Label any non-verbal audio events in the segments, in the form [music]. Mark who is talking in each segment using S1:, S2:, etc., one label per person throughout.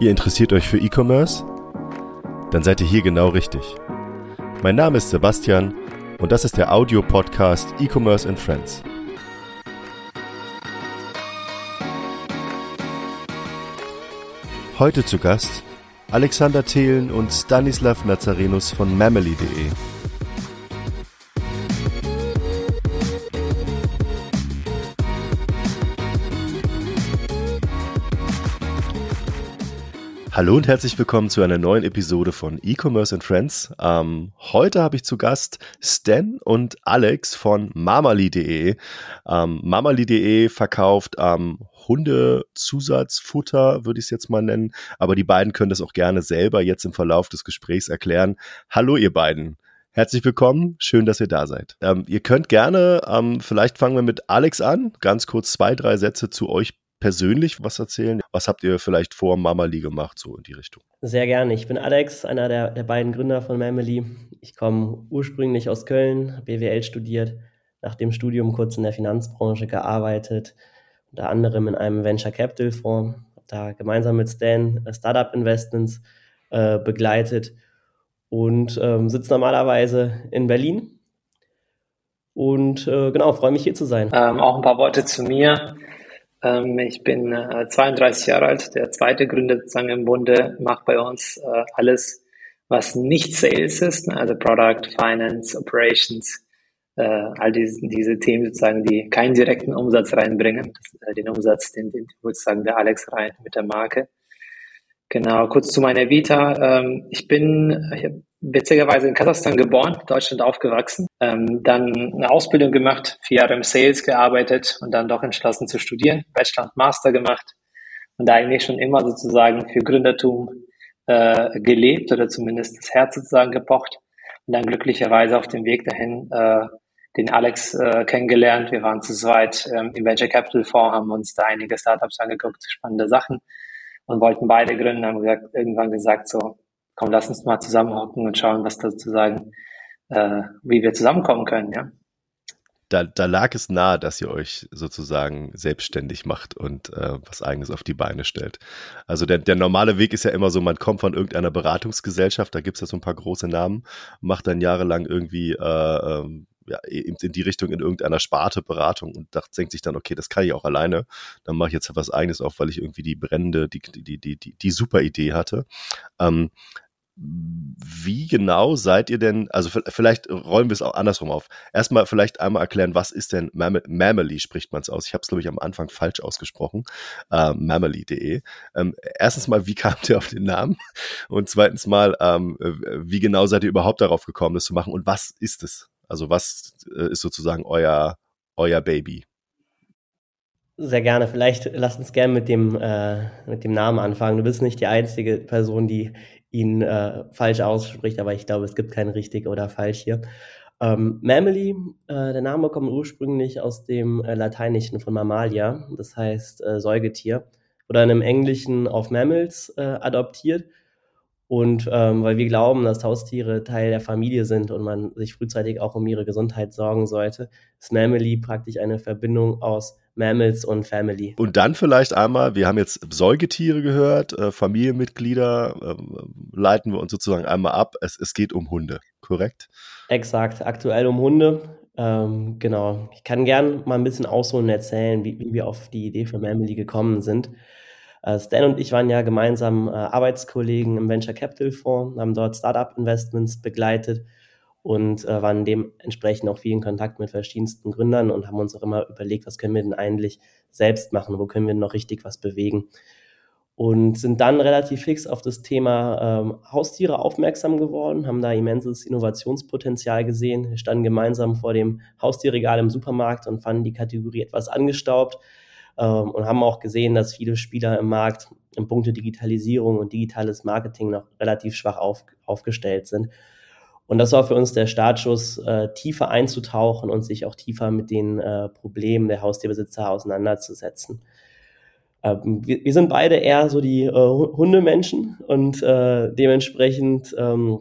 S1: Ihr interessiert euch für E-Commerce? Dann seid ihr hier genau richtig. Mein Name ist Sebastian und das ist der Audio-Podcast E-Commerce and Friends. Heute zu Gast Alexander Thelen und Stanislav Nazarenus von Mamely.de. Hallo und herzlich willkommen zu einer neuen Episode von E-Commerce and Friends. Ähm, heute habe ich zu Gast Stan und Alex von Mamali.de. Ähm, Mamali.de verkauft ähm, Hundezusatzfutter, würde ich es jetzt mal nennen. Aber die beiden können das auch gerne selber jetzt im Verlauf des Gesprächs erklären. Hallo ihr beiden. Herzlich willkommen, schön, dass ihr da seid. Ähm, ihr könnt gerne, ähm, vielleicht fangen wir mit Alex an, ganz kurz zwei, drei Sätze zu euch persönlich was erzählen? Was habt ihr vielleicht vor Mamali gemacht, so in die Richtung?
S2: Sehr gerne. Ich bin Alex, einer der, der beiden Gründer von Mamali. Ich komme ursprünglich aus Köln, BWL studiert, nach dem Studium kurz in der Finanzbranche gearbeitet, unter anderem in einem Venture Capital Fonds, habe da gemeinsam mit Stan äh, Startup Investments äh, begleitet und ähm, sitze normalerweise in Berlin. Und äh, genau, freue mich hier zu sein.
S3: Ähm, auch ein paar Worte zu mir. Ähm, ich bin äh, 32 Jahre alt, der zweite Gründer sozusagen im Bunde, mache bei uns äh, alles, was nicht Sales ist, ne? also Product, Finance, Operations, äh, all diese, diese Themen sozusagen, die keinen direkten Umsatz reinbringen, äh, den Umsatz, den, den sozusagen der Alex rein mit der Marke. Genau, kurz zu meiner Vita. Ähm, ich bin, ich habe witzigerweise in Kasachstan geboren, Deutschland aufgewachsen, ähm, dann eine Ausbildung gemacht, vier Jahre im Sales gearbeitet und dann doch entschlossen zu studieren, Bachelor und Master gemacht und da eigentlich schon immer sozusagen für Gründertum äh, gelebt oder zumindest das Herz sozusagen gepocht und dann glücklicherweise auf dem Weg dahin äh, den Alex äh, kennengelernt. Wir waren zu zweit ähm, im Venture Capital Fonds, haben uns da einige Startups angeguckt, spannende Sachen und wollten beide gründen, haben gesagt, irgendwann gesagt so, komm, lass uns mal zusammenhocken und schauen, was da sozusagen, äh, wie wir zusammenkommen können, ja.
S1: Da, da lag es nahe, dass ihr euch sozusagen selbstständig macht und äh, was eigenes auf die Beine stellt. Also der, der normale Weg ist ja immer so, man kommt von irgendeiner Beratungsgesellschaft, da gibt es ja so ein paar große Namen, macht dann jahrelang irgendwie äh, ähm, ja, in die Richtung in irgendeiner Sparte Beratung und dacht, denkt sich dann, okay, das kann ich auch alleine. Dann mache ich jetzt was eigenes auf, weil ich irgendwie die brennende, die, die, die, die, die super Idee hatte. Ähm, wie genau seid ihr denn, also vielleicht räumen wir es auch andersrum auf. Erstmal vielleicht einmal erklären, was ist denn Mam Mamely, spricht man es aus. Ich habe es, glaube ich, am Anfang falsch ausgesprochen. Äh, Mamely.de. Ähm, erstens mal, wie kamt ihr auf den Namen? Und zweitens mal, ähm, wie genau seid ihr überhaupt darauf gekommen, das zu machen? Und was ist es? Also was äh, ist sozusagen euer, euer Baby?
S2: Sehr gerne. Vielleicht lass uns gerne mit dem, äh, mit dem Namen anfangen. Du bist nicht die einzige Person, die ihn äh, falsch ausspricht, aber ich glaube, es gibt kein richtig oder falsch hier. Ähm, Mammaly, äh, der Name kommt ursprünglich aus dem äh, Lateinischen von Mammalia, das heißt äh, Säugetier, oder in einem Englischen auf Mammals äh, adoptiert. Und ähm, weil wir glauben, dass Haustiere Teil der Familie sind und man sich frühzeitig auch um ihre Gesundheit sorgen sollte, ist Mammaly praktisch eine Verbindung aus Mammals und Family.
S1: Und dann vielleicht einmal, wir haben jetzt Säugetiere gehört, äh, Familienmitglieder, äh, leiten wir uns sozusagen einmal ab. Es, es geht um Hunde, korrekt?
S2: Exakt, aktuell um Hunde. Ähm, genau. Ich kann gern mal ein bisschen ausholen und erzählen, wie, wie wir auf die Idee für Mamily gekommen sind. Äh, Stan und ich waren ja gemeinsam äh, Arbeitskollegen im Venture Capital Fonds, haben dort Startup Investments begleitet und äh, waren dementsprechend auch viel in Kontakt mit verschiedensten Gründern und haben uns auch immer überlegt, was können wir denn eigentlich selbst machen, wo können wir noch richtig was bewegen. Und sind dann relativ fix auf das Thema ähm, Haustiere aufmerksam geworden, haben da immenses Innovationspotenzial gesehen, wir standen gemeinsam vor dem Haustierregal im Supermarkt und fanden die Kategorie etwas angestaubt ähm, und haben auch gesehen, dass viele Spieler im Markt in puncto Digitalisierung und digitales Marketing noch relativ schwach auf, aufgestellt sind und das war für uns der Startschuss, äh, tiefer einzutauchen und sich auch tiefer mit den äh, Problemen der Haustierbesitzer auseinanderzusetzen. Ähm, wir, wir, sind beide eher so die äh, Hundemenschen und äh, dementsprechend ähm,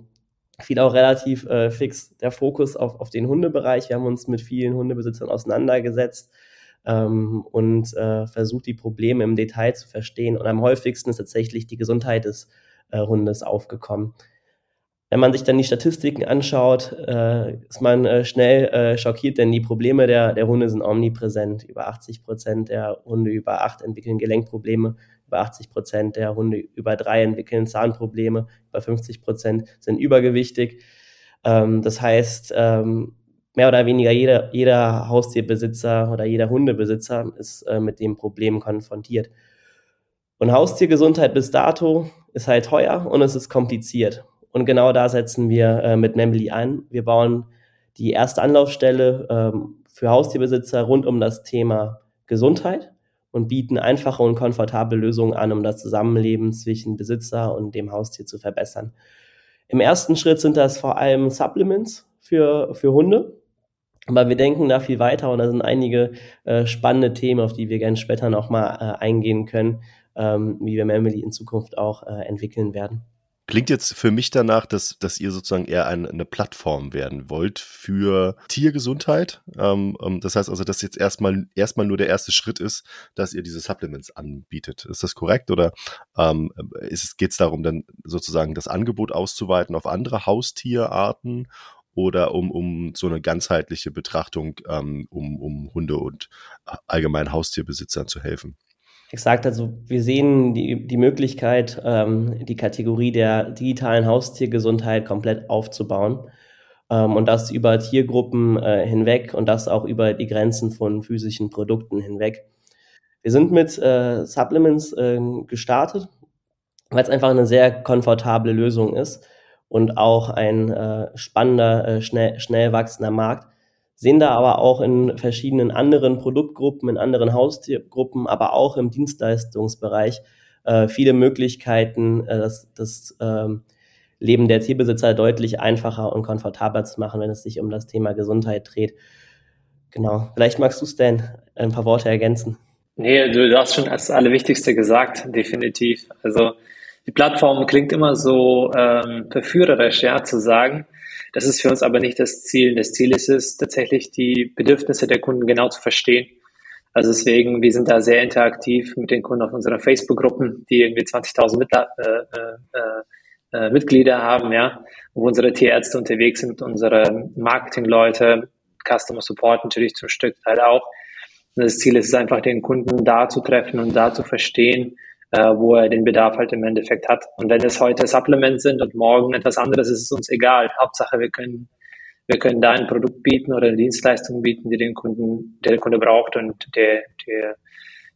S2: fiel auch relativ äh, fix der Fokus auf, auf den Hundebereich. Wir haben uns mit vielen Hundebesitzern auseinandergesetzt, ähm, und äh, versucht die Probleme im Detail zu verstehen. Und am häufigsten ist tatsächlich die Gesundheit des äh, Hundes aufgekommen. Wenn man sich dann die Statistiken anschaut, äh, ist man äh, schnell äh, schockiert, denn die Probleme der, der Hunde sind omnipräsent. Über 80 Prozent der Hunde über acht entwickeln Gelenkprobleme, über 80 Prozent der Hunde über drei entwickeln Zahnprobleme, über 50 Prozent sind übergewichtig. Ähm, das heißt, ähm, mehr oder weniger jeder, jeder Haustierbesitzer oder jeder Hundebesitzer ist äh, mit dem Problem konfrontiert. Und Haustiergesundheit bis dato ist halt teuer und es ist kompliziert. Und genau da setzen wir äh, mit Membly ein. Wir bauen die erste Anlaufstelle ähm, für Haustierbesitzer rund um das Thema Gesundheit und bieten einfache und komfortable Lösungen an, um das Zusammenleben zwischen Besitzer und dem Haustier zu verbessern. Im ersten Schritt sind das vor allem Supplements für, für Hunde. Aber wir denken da viel weiter und da sind einige äh, spannende Themen, auf die wir gerne später nochmal äh, eingehen können, ähm, wie wir Memely in Zukunft auch äh, entwickeln werden.
S1: Klingt jetzt für mich danach, dass, dass ihr sozusagen eher ein, eine Plattform werden wollt für Tiergesundheit. Ähm, ähm, das heißt also, dass jetzt erstmal, erstmal nur der erste Schritt ist, dass ihr diese Supplements anbietet. Ist das korrekt? Oder ähm, geht es darum, dann sozusagen das Angebot auszuweiten auf andere Haustierarten oder um, um so eine ganzheitliche Betrachtung, ähm, um, um Hunde und allgemein Haustierbesitzern zu helfen?
S2: Exakt, also wir sehen die, die Möglichkeit, ähm, die Kategorie der digitalen Haustiergesundheit komplett aufzubauen ähm, und das über Tiergruppen äh, hinweg und das auch über die Grenzen von physischen Produkten hinweg. Wir sind mit äh, Supplements äh, gestartet, weil es einfach eine sehr komfortable Lösung ist und auch ein äh, spannender, äh, schnell, schnell wachsender Markt sehen da aber auch in verschiedenen anderen Produktgruppen, in anderen Haustiergruppen, aber auch im Dienstleistungsbereich äh, viele Möglichkeiten, äh, das, das ähm, Leben der Tierbesitzer deutlich einfacher und komfortabler zu machen, wenn es sich um das Thema Gesundheit dreht. Genau. Vielleicht magst du, Stan, ein paar Worte ergänzen.
S3: Nee, du, hast schon das Allerwichtigste gesagt, definitiv. Also die Plattform klingt immer so ähm, verführerisch, ja, zu sagen, das ist für uns aber nicht das Ziel. Das Ziel ist es, tatsächlich die Bedürfnisse der Kunden genau zu verstehen. Also deswegen, wir sind da sehr interaktiv mit den Kunden auf unseren Facebook-Gruppen, die irgendwie 20.000 mit, äh, äh, äh, Mitglieder haben, ja, wo unsere Tierärzte unterwegs sind, unsere Marketingleute, Customer Support natürlich zum Stück halt auch. Und das Ziel ist es einfach, den Kunden da zu treffen und da zu verstehen, wo er den Bedarf halt im Endeffekt hat. Und wenn es heute Supplements sind und morgen etwas anderes, ist es uns egal. Hauptsache, wir können, wir können da ein Produkt bieten oder eine Dienstleistung bieten, die den Kunden, der der Kunde braucht und der, der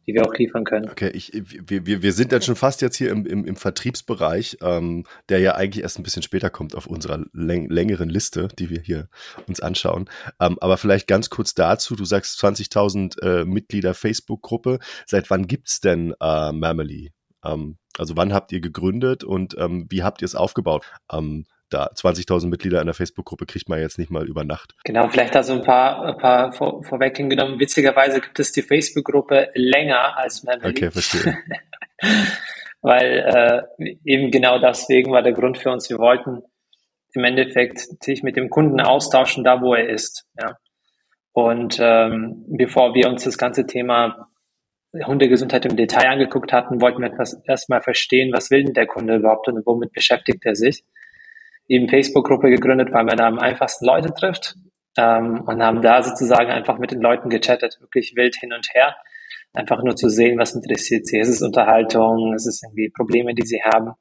S3: die wir auch liefern können.
S1: Okay, ich, wir, wir, wir sind dann schon fast jetzt hier im, im, im Vertriebsbereich, ähm, der ja eigentlich erst ein bisschen später kommt auf unserer läng längeren Liste, die wir hier uns anschauen. Ähm, aber vielleicht ganz kurz dazu, du sagst 20.000 äh, Mitglieder Facebook-Gruppe. Seit wann gibt's denn äh, Mamely? Ähm, also wann habt ihr gegründet und ähm, wie habt ihr es aufgebaut? Ähm, da 20.000 Mitglieder in der Facebook-Gruppe kriegt man jetzt nicht mal über Nacht.
S3: Genau, vielleicht also ein paar, ein paar vor, vorweg hingenommen. Witzigerweise gibt es die Facebook-Gruppe länger als Memely.
S1: Okay, verstehe. [laughs]
S3: Weil äh, eben genau deswegen war der Grund für uns, wir wollten im Endeffekt sich mit dem Kunden austauschen, da wo er ist. Ja. Und ähm, bevor wir uns das ganze Thema Hundegesundheit im Detail angeguckt hatten, wollten wir etwas erstmal verstehen, was will denn der Kunde überhaupt und womit beschäftigt er sich eben Facebook-Gruppe gegründet, weil man da am einfachsten Leute trifft ähm, und haben da sozusagen einfach mit den Leuten gechattet, wirklich wild hin und her. Einfach nur zu sehen, was interessiert sie. Es ist Unterhaltung, es ist irgendwie Probleme, die sie haben.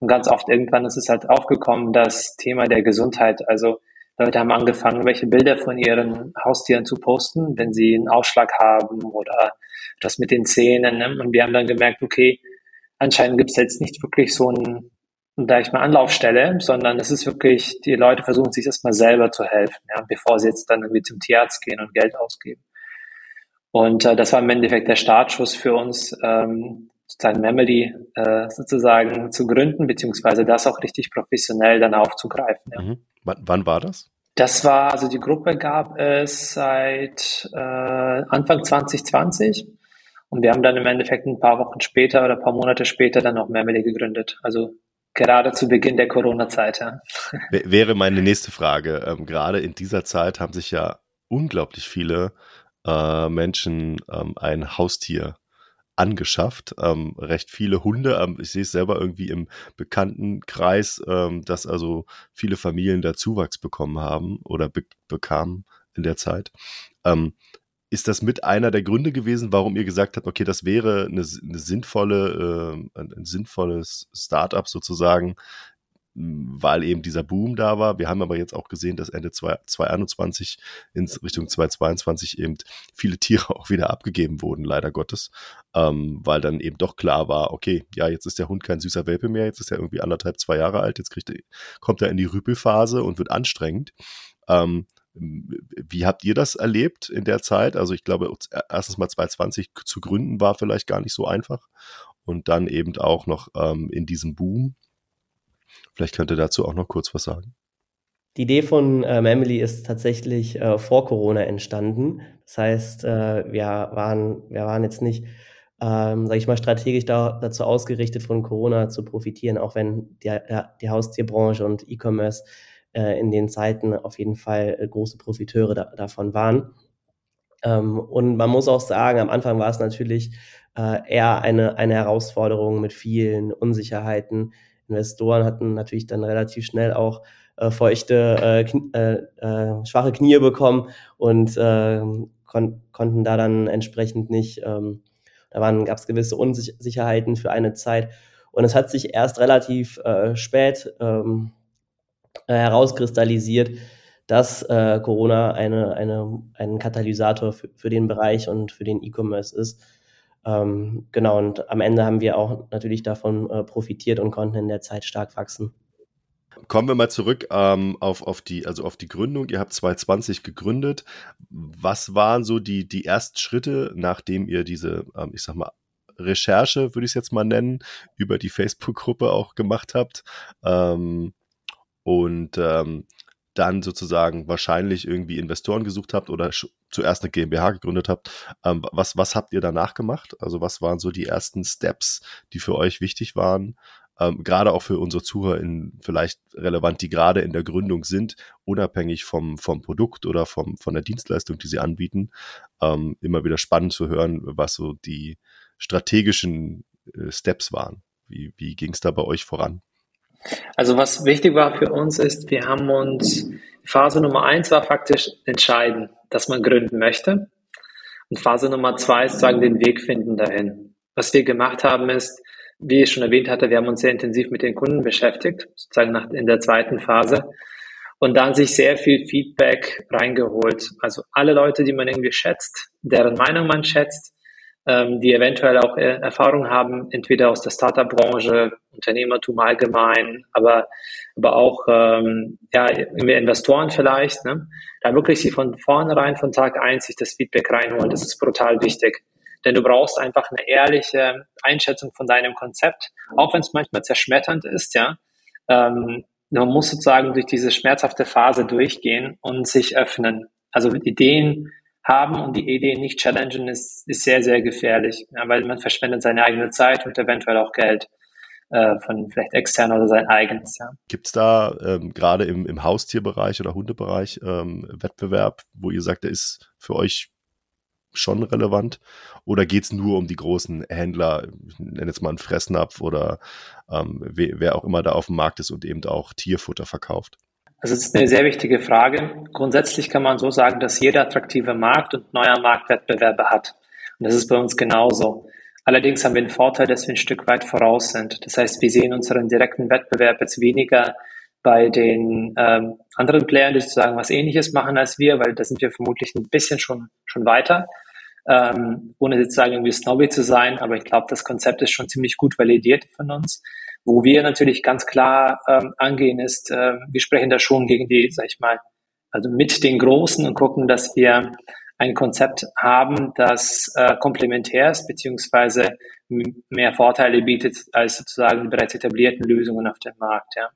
S3: Und ganz oft irgendwann ist es halt aufgekommen, das Thema der Gesundheit. Also Leute haben angefangen, welche Bilder von ihren Haustieren zu posten, wenn sie einen Ausschlag haben oder das mit den Zähnen. Ne? Und wir haben dann gemerkt, okay, anscheinend gibt es jetzt nicht wirklich so ein da ich mal Anlaufstelle, sondern es ist wirklich, die Leute versuchen sich erstmal selber zu helfen, ja, bevor sie jetzt dann irgendwie zum Tierarzt gehen und Geld ausgeben. Und äh, das war im Endeffekt der Startschuss für uns, ähm, sozusagen Memory äh, sozusagen zu gründen, beziehungsweise das auch richtig professionell dann aufzugreifen. Ja.
S1: Mhm. Wann, wann war das?
S3: Das war, also die Gruppe gab es seit äh, Anfang 2020 und wir haben dann im Endeffekt ein paar Wochen später oder ein paar Monate später dann auch Memory gegründet. Also Gerade zu Beginn der Corona-Zeit, ja.
S1: Wäre meine nächste Frage. Ähm, gerade in dieser Zeit haben sich ja unglaublich viele äh, Menschen ähm, ein Haustier angeschafft. Ähm, recht viele Hunde. Ähm, ich sehe es selber irgendwie im Bekanntenkreis, ähm, dass also viele Familien da Zuwachs bekommen haben oder be bekamen in der Zeit. Ist das mit einer der Gründe gewesen, warum ihr gesagt habt, okay, das wäre eine, eine sinnvolle, äh, ein, ein sinnvolles Startup sozusagen, weil eben dieser Boom da war. Wir haben aber jetzt auch gesehen, dass Ende 2021 in Richtung 2022 eben viele Tiere [laughs] auch wieder abgegeben wurden, leider Gottes, ähm, weil dann eben doch klar war, okay, ja, jetzt ist der Hund kein süßer Welpe mehr, jetzt ist er irgendwie anderthalb, zwei Jahre alt, jetzt kriegt kommt er in die Rüpelphase und wird anstrengend. Ähm, wie habt ihr das erlebt in der Zeit? Also ich glaube, erstens mal 2020 zu gründen war vielleicht gar nicht so einfach und dann eben auch noch ähm, in diesem Boom Vielleicht könnt ihr dazu auch noch kurz was sagen.
S2: Die Idee von ähm, Emily ist tatsächlich äh, vor Corona entstanden. Das heißt, äh, wir, waren, wir waren jetzt nicht, ähm, sage ich mal, strategisch da, dazu ausgerichtet, von Corona zu profitieren, auch wenn die, die Haustierbranche und E-Commerce äh, in den Zeiten auf jeden Fall äh, große Profiteure da, davon waren. Ähm, und man muss auch sagen, am Anfang war es natürlich äh, eher eine, eine Herausforderung mit vielen Unsicherheiten, Investoren hatten natürlich dann relativ schnell auch äh, feuchte, äh, kn äh, schwache Knie bekommen und äh, kon konnten da dann entsprechend nicht, ähm, da gab es gewisse Unsicherheiten für eine Zeit. Und es hat sich erst relativ äh, spät ähm, äh, herauskristallisiert, dass äh, Corona eine, eine, ein Katalysator für, für den Bereich und für den E-Commerce ist. Ähm, genau, und am Ende haben wir auch natürlich davon äh, profitiert und konnten in der Zeit stark wachsen.
S1: Kommen wir mal zurück ähm, auf, auf, die, also auf die Gründung. Ihr habt 2020 gegründet. Was waren so die, die ersten Schritte, nachdem ihr diese, ähm, ich sag mal, Recherche, würde ich es jetzt mal nennen, über die Facebook-Gruppe auch gemacht habt? Ähm, und ähm, dann sozusagen wahrscheinlich irgendwie Investoren gesucht habt oder zuerst eine GmbH gegründet habt. Ähm, was, was habt ihr danach gemacht? Also was waren so die ersten Steps, die für euch wichtig waren? Ähm, gerade auch für unsere ZuhörerInnen vielleicht relevant, die gerade in der Gründung sind, unabhängig vom, vom Produkt oder vom, von der Dienstleistung, die sie anbieten. Ähm, immer wieder spannend zu hören, was so die strategischen äh, Steps waren. Wie, wie ging es da bei euch voran?
S3: Also was wichtig war für uns ist, wir haben uns, Phase Nummer eins war faktisch entscheiden, dass man gründen möchte. Und Phase Nummer zwei ist sagen, den Weg finden dahin. Was wir gemacht haben ist, wie ich schon erwähnt hatte, wir haben uns sehr intensiv mit den Kunden beschäftigt, sozusagen nach, in der zweiten Phase. Und dann sich sehr viel Feedback reingeholt. Also alle Leute, die man irgendwie schätzt, deren Meinung man schätzt, ähm, die eventuell auch äh, Erfahrung haben, entweder aus der Startup-Branche, Unternehmertum allgemein, aber, aber auch ähm, ja, Investoren vielleicht. Ne? Da wirklich sie von vornherein, von Tag eins sich das Feedback reinholen, das ist brutal wichtig. Denn du brauchst einfach eine ehrliche Einschätzung von deinem Konzept, auch wenn es manchmal zerschmetternd ist, ja. Ähm, man muss sozusagen durch diese schmerzhafte Phase durchgehen und sich öffnen. Also Ideen haben und die Idee nicht challengen, ist, ist sehr, sehr gefährlich, ja, weil man verschwendet seine eigene Zeit und eventuell auch Geld äh, von vielleicht extern oder sein eigenes. Ja.
S1: Gibt es da ähm, gerade im, im Haustierbereich oder Hundebereich ähm, Wettbewerb, wo ihr sagt, der ist für euch schon relevant? Oder geht es nur um die großen Händler, ich nenne jetzt mal einen Fressnapf oder ähm, wer, wer auch immer da auf dem Markt ist und eben auch Tierfutter verkauft?
S3: Also es ist eine sehr wichtige Frage. Grundsätzlich kann man so sagen, dass jeder attraktive Markt und neuer Markt Wettbewerbe hat. Und das ist bei uns genauso. Allerdings haben wir den Vorteil, dass wir ein Stück weit voraus sind. Das heißt, wir sehen unseren direkten Wettbewerb jetzt weniger bei den ähm, anderen Playern, die sozusagen was Ähnliches machen als wir, weil da sind wir vermutlich ein bisschen schon schon weiter, ähm, ohne jetzt sagen irgendwie snobby zu sein. Aber ich glaube, das Konzept ist schon ziemlich gut validiert von uns. Wo wir natürlich ganz klar ähm, angehen, ist, äh, wir sprechen da schon gegen die, sag ich mal, also mit den Großen und gucken, dass wir ein Konzept haben, das äh, komplementär ist, beziehungsweise mehr Vorteile bietet als sozusagen die bereits etablierten Lösungen auf dem Markt. Ja.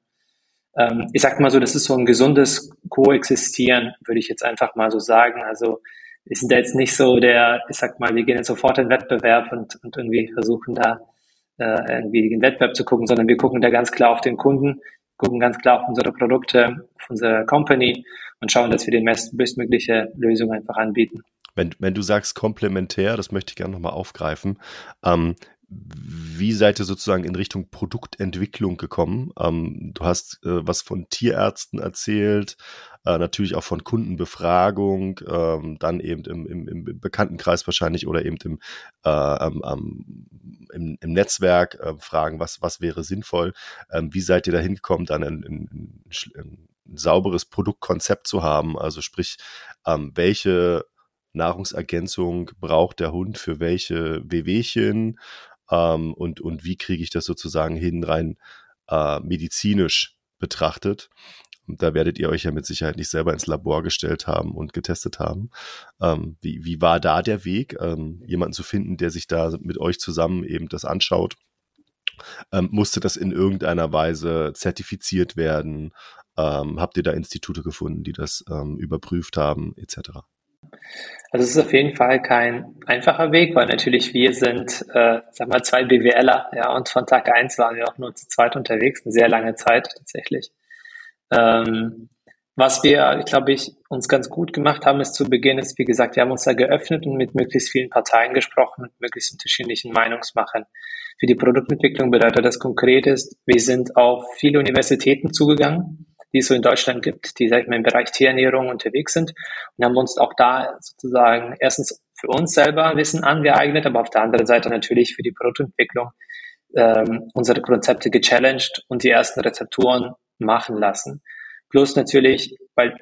S3: Ähm, ich sag mal so, das ist so ein gesundes Koexistieren, würde ich jetzt einfach mal so sagen. Also wir sind da jetzt nicht so der, ich sag mal, wir gehen jetzt sofort in Wettbewerb und, und irgendwie versuchen da äh, irgendwie den Wettbewerb zu gucken, sondern wir gucken da ganz klar auf den Kunden, gucken ganz klar auf unsere Produkte, auf unsere Company und schauen, dass wir die bestmögliche Lösung einfach anbieten.
S1: wenn, wenn du sagst komplementär, das möchte ich gerne nochmal aufgreifen, ähm, wie seid ihr sozusagen in Richtung Produktentwicklung gekommen? Ähm, du hast äh, was von Tierärzten erzählt, äh, natürlich auch von Kundenbefragung, ähm, dann eben im, im, im, Bekanntenkreis wahrscheinlich oder eben im, äh, ähm, im, im, Netzwerk äh, fragen, was, was wäre sinnvoll. Ähm, wie seid ihr da hingekommen, dann ein, ein, ein, sauberes Produktkonzept zu haben? Also sprich, ähm, welche Nahrungsergänzung braucht der Hund für welche Wehwehchen? Ähm, und, und wie kriege ich das sozusagen hin, rein äh, medizinisch betrachtet. Und da werdet ihr euch ja mit Sicherheit nicht selber ins Labor gestellt haben und getestet haben. Ähm, wie, wie war da der Weg, ähm, jemanden zu finden, der sich da mit euch zusammen eben das anschaut? Ähm, musste das in irgendeiner Weise zertifiziert werden? Ähm, habt ihr da Institute gefunden, die das ähm, überprüft haben, etc.?
S3: Also es ist auf jeden Fall kein einfacher Weg, weil natürlich wir sind, äh, sag mal, zwei BWLer, ja, und von Tag eins waren wir auch nur zu zweit unterwegs, eine sehr lange Zeit tatsächlich. Ähm, was wir, glaube ich, uns ganz gut gemacht haben, ist zu Beginn, ist, wie gesagt, wir haben uns da geöffnet und mit möglichst vielen Parteien gesprochen, mit möglichst unterschiedlichen Meinungsmachern. Für die Produktentwicklung bedeutet das konkret ist, wir sind auf viele Universitäten zugegangen, die es so in Deutschland gibt, die, sag ich mal, im Bereich Tierernährung unterwegs sind und haben uns auch da sozusagen erstens für uns selber Wissen angeeignet, aber auf der anderen Seite natürlich für die Produktentwicklung ähm, unsere Konzepte gechallenged und die ersten Rezepturen machen lassen. Plus natürlich, weil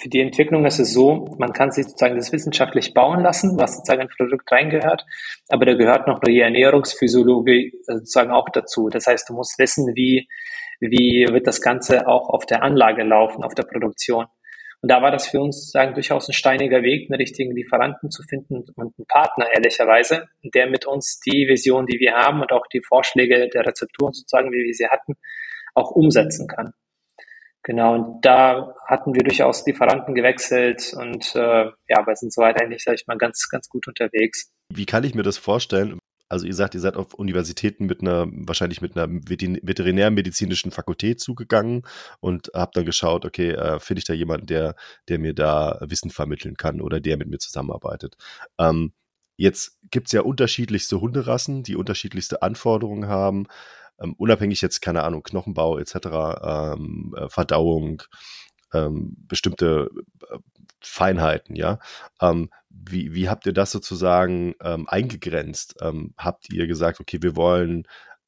S3: für die Entwicklung ist es so, man kann sich sozusagen das wissenschaftlich bauen lassen, was sozusagen ins Produkt reingehört, aber da gehört noch die Ernährungsphysiologie äh, sozusagen auch dazu. Das heißt, du musst wissen, wie wie wird das Ganze auch auf der Anlage laufen, auf der Produktion. Und da war das für uns sagen durchaus ein steiniger Weg, einen richtigen Lieferanten zu finden und einen Partner ehrlicherweise, der mit uns die Vision, die wir haben und auch die Vorschläge der Rezepturen sozusagen, wie wir sie hatten, auch umsetzen kann. Genau, und da hatten wir durchaus Lieferanten gewechselt und äh, ja, aber sind soweit eigentlich, sage ich mal, ganz, ganz gut unterwegs.
S1: Wie kann ich mir das vorstellen? Also ihr sagt, ihr seid auf Universitäten mit einer, wahrscheinlich mit einer veterinärmedizinischen Fakultät zugegangen und habt dann geschaut, okay, äh, finde ich da jemanden, der, der mir da Wissen vermitteln kann oder der mit mir zusammenarbeitet. Ähm, jetzt gibt es ja unterschiedlichste Hunderassen, die unterschiedlichste Anforderungen haben. Ähm, unabhängig jetzt, keine Ahnung, Knochenbau etc., ähm, äh, Verdauung, ähm, bestimmte äh, Feinheiten, ja. Ähm, wie, wie habt ihr das sozusagen ähm, eingegrenzt? Ähm, habt ihr gesagt, okay, wir wollen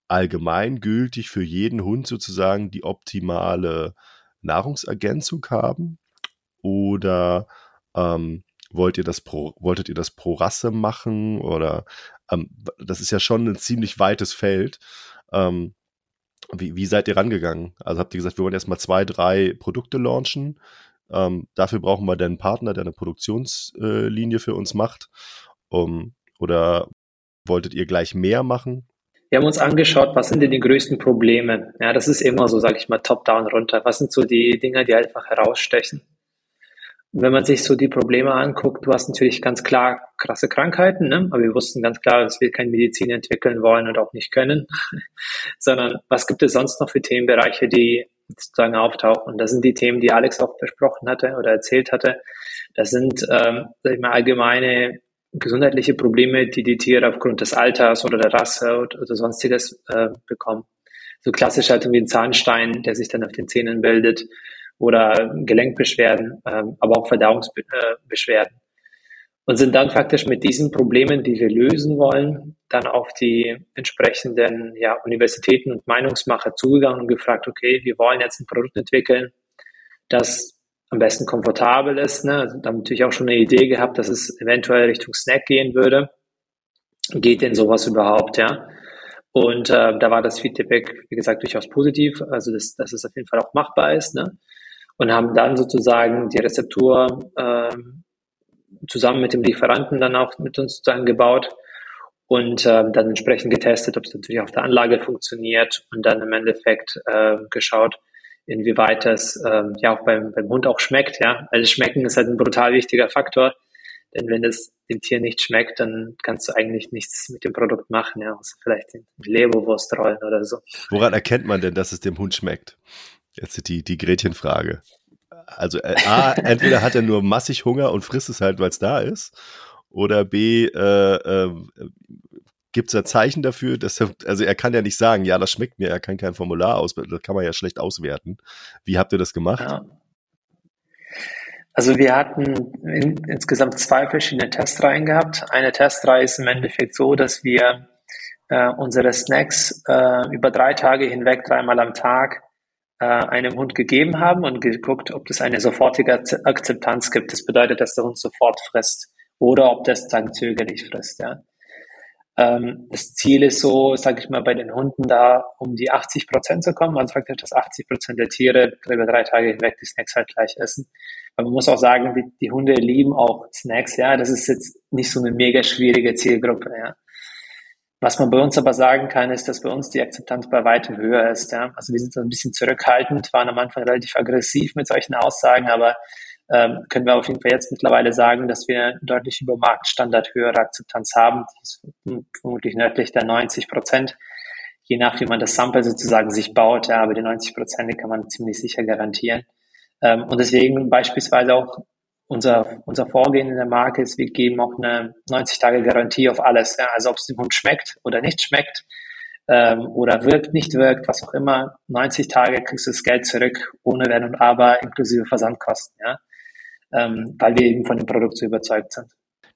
S1: allgemeingültig für jeden Hund sozusagen die optimale Nahrungsergänzung haben? Oder ähm, wollt ihr das pro, wolltet ihr das pro Rasse machen? Oder ähm, das ist ja schon ein ziemlich weites Feld. Ähm, wie, wie seid ihr rangegangen? Also habt ihr gesagt, wir wollen erstmal zwei, drei Produkte launchen? Ähm, dafür brauchen wir dann einen Partner, der eine Produktionslinie äh, für uns macht. Um, oder wolltet ihr gleich mehr machen?
S3: Wir haben uns angeschaut, was sind denn die größten Probleme? Ja, das ist immer so, sage ich mal, top-down runter. Was sind so die Dinge, die einfach herausstechen? Wenn man sich so die Probleme anguckt, du hast natürlich ganz klar krasse Krankheiten, ne? aber wir wussten ganz klar, dass wir keine Medizin entwickeln wollen und auch nicht können, [laughs] sondern was gibt es sonst noch für Themenbereiche, die sozusagen auftauchen. Und das sind die Themen, die Alex auch besprochen hatte oder erzählt hatte. Das sind, ähm, sag ich mal, allgemeine gesundheitliche Probleme, die die Tiere aufgrund des Alters oder der Rasse oder, oder sonstiges äh, bekommen. So klassisch halt wie ein Zahnstein, der sich dann auf den Zähnen bildet oder Gelenkbeschwerden, ähm, aber auch Verdauungsbeschwerden und sind dann faktisch mit diesen Problemen, die wir lösen wollen, dann auf die entsprechenden ja, Universitäten und Meinungsmacher zugegangen und gefragt, okay, wir wollen jetzt ein Produkt entwickeln, das am besten komfortabel ist. Ne? Also, da haben natürlich auch schon eine Idee gehabt, dass es eventuell Richtung Snack gehen würde. Geht denn sowas überhaupt, ja? Und äh, da war das Feedback, wie gesagt, durchaus positiv, also dass, dass es auf jeden Fall auch machbar ist. Ne? Und haben dann sozusagen die Rezeptur ähm, zusammen mit dem Lieferanten dann auch mit uns sozusagen gebaut und äh, dann entsprechend getestet, ob es natürlich auf der Anlage funktioniert und dann im Endeffekt äh, geschaut, inwieweit es äh, ja auch beim, beim Hund auch schmeckt. Ja, also Schmecken ist halt ein brutal wichtiger Faktor, denn wenn es dem Tier nicht schmeckt, dann kannst du eigentlich nichts mit dem Produkt machen, ja, außer vielleicht den Leberwurst rollen oder so.
S1: Woran erkennt man denn, dass es dem Hund schmeckt? Jetzt die, die Gretchenfrage. also äh, A, [laughs] entweder hat er nur massig Hunger und frisst es halt, weil es da ist, oder B, äh, äh, gibt es da Zeichen dafür, dass er, also er kann ja nicht sagen, ja, das schmeckt mir, er kann kein Formular aus, das kann man ja schlecht auswerten. Wie habt ihr das gemacht? Ja.
S3: Also wir hatten in, insgesamt zwei verschiedene Testreihen gehabt. Eine Testreihe ist im Endeffekt so, dass wir äh, unsere Snacks äh, über drei Tage hinweg, dreimal am Tag, äh, einem Hund gegeben haben und geguckt, ob es eine sofortige Akzeptanz gibt. Das bedeutet, dass der Hund sofort frisst oder ob das dann zögerlich frisst. Ja. Ähm, das Ziel ist so, sage ich mal, bei den Hunden da um die 80 Prozent zu kommen. Man sagt dass 80 Prozent der Tiere über drei Tage hinweg die Snacks halt gleich essen. Aber man muss auch sagen, die, die Hunde lieben auch Snacks. Ja, das ist jetzt nicht so eine mega schwierige Zielgruppe. Ja. Was man bei uns aber sagen kann, ist, dass bei uns die Akzeptanz bei weitem höher ist. Ja. Also wir sind so ein bisschen zurückhaltend, waren am Anfang relativ aggressiv mit solchen Aussagen, aber ähm, können wir auf jeden Fall jetzt mittlerweile sagen, dass wir deutlich über Marktstandard höhere Akzeptanz haben. Die ist vermutlich nördlich der 90 Prozent, je nach wie man das Sample sozusagen sich baut. Ja, aber die 90 Prozent kann man ziemlich sicher garantieren. Ähm, und deswegen beispielsweise auch unser, unser Vorgehen in der Marke ist, wir geben auch eine 90-Tage-Garantie auf alles. Ja, also ob es dem Hund schmeckt oder nicht schmeckt ähm, oder wirkt, nicht wirkt, was auch immer. 90 Tage kriegst du das Geld zurück, ohne Wenn und Aber, inklusive Versandkosten. Ja ähm, weil wir eben von dem Produkt so überzeugt sind.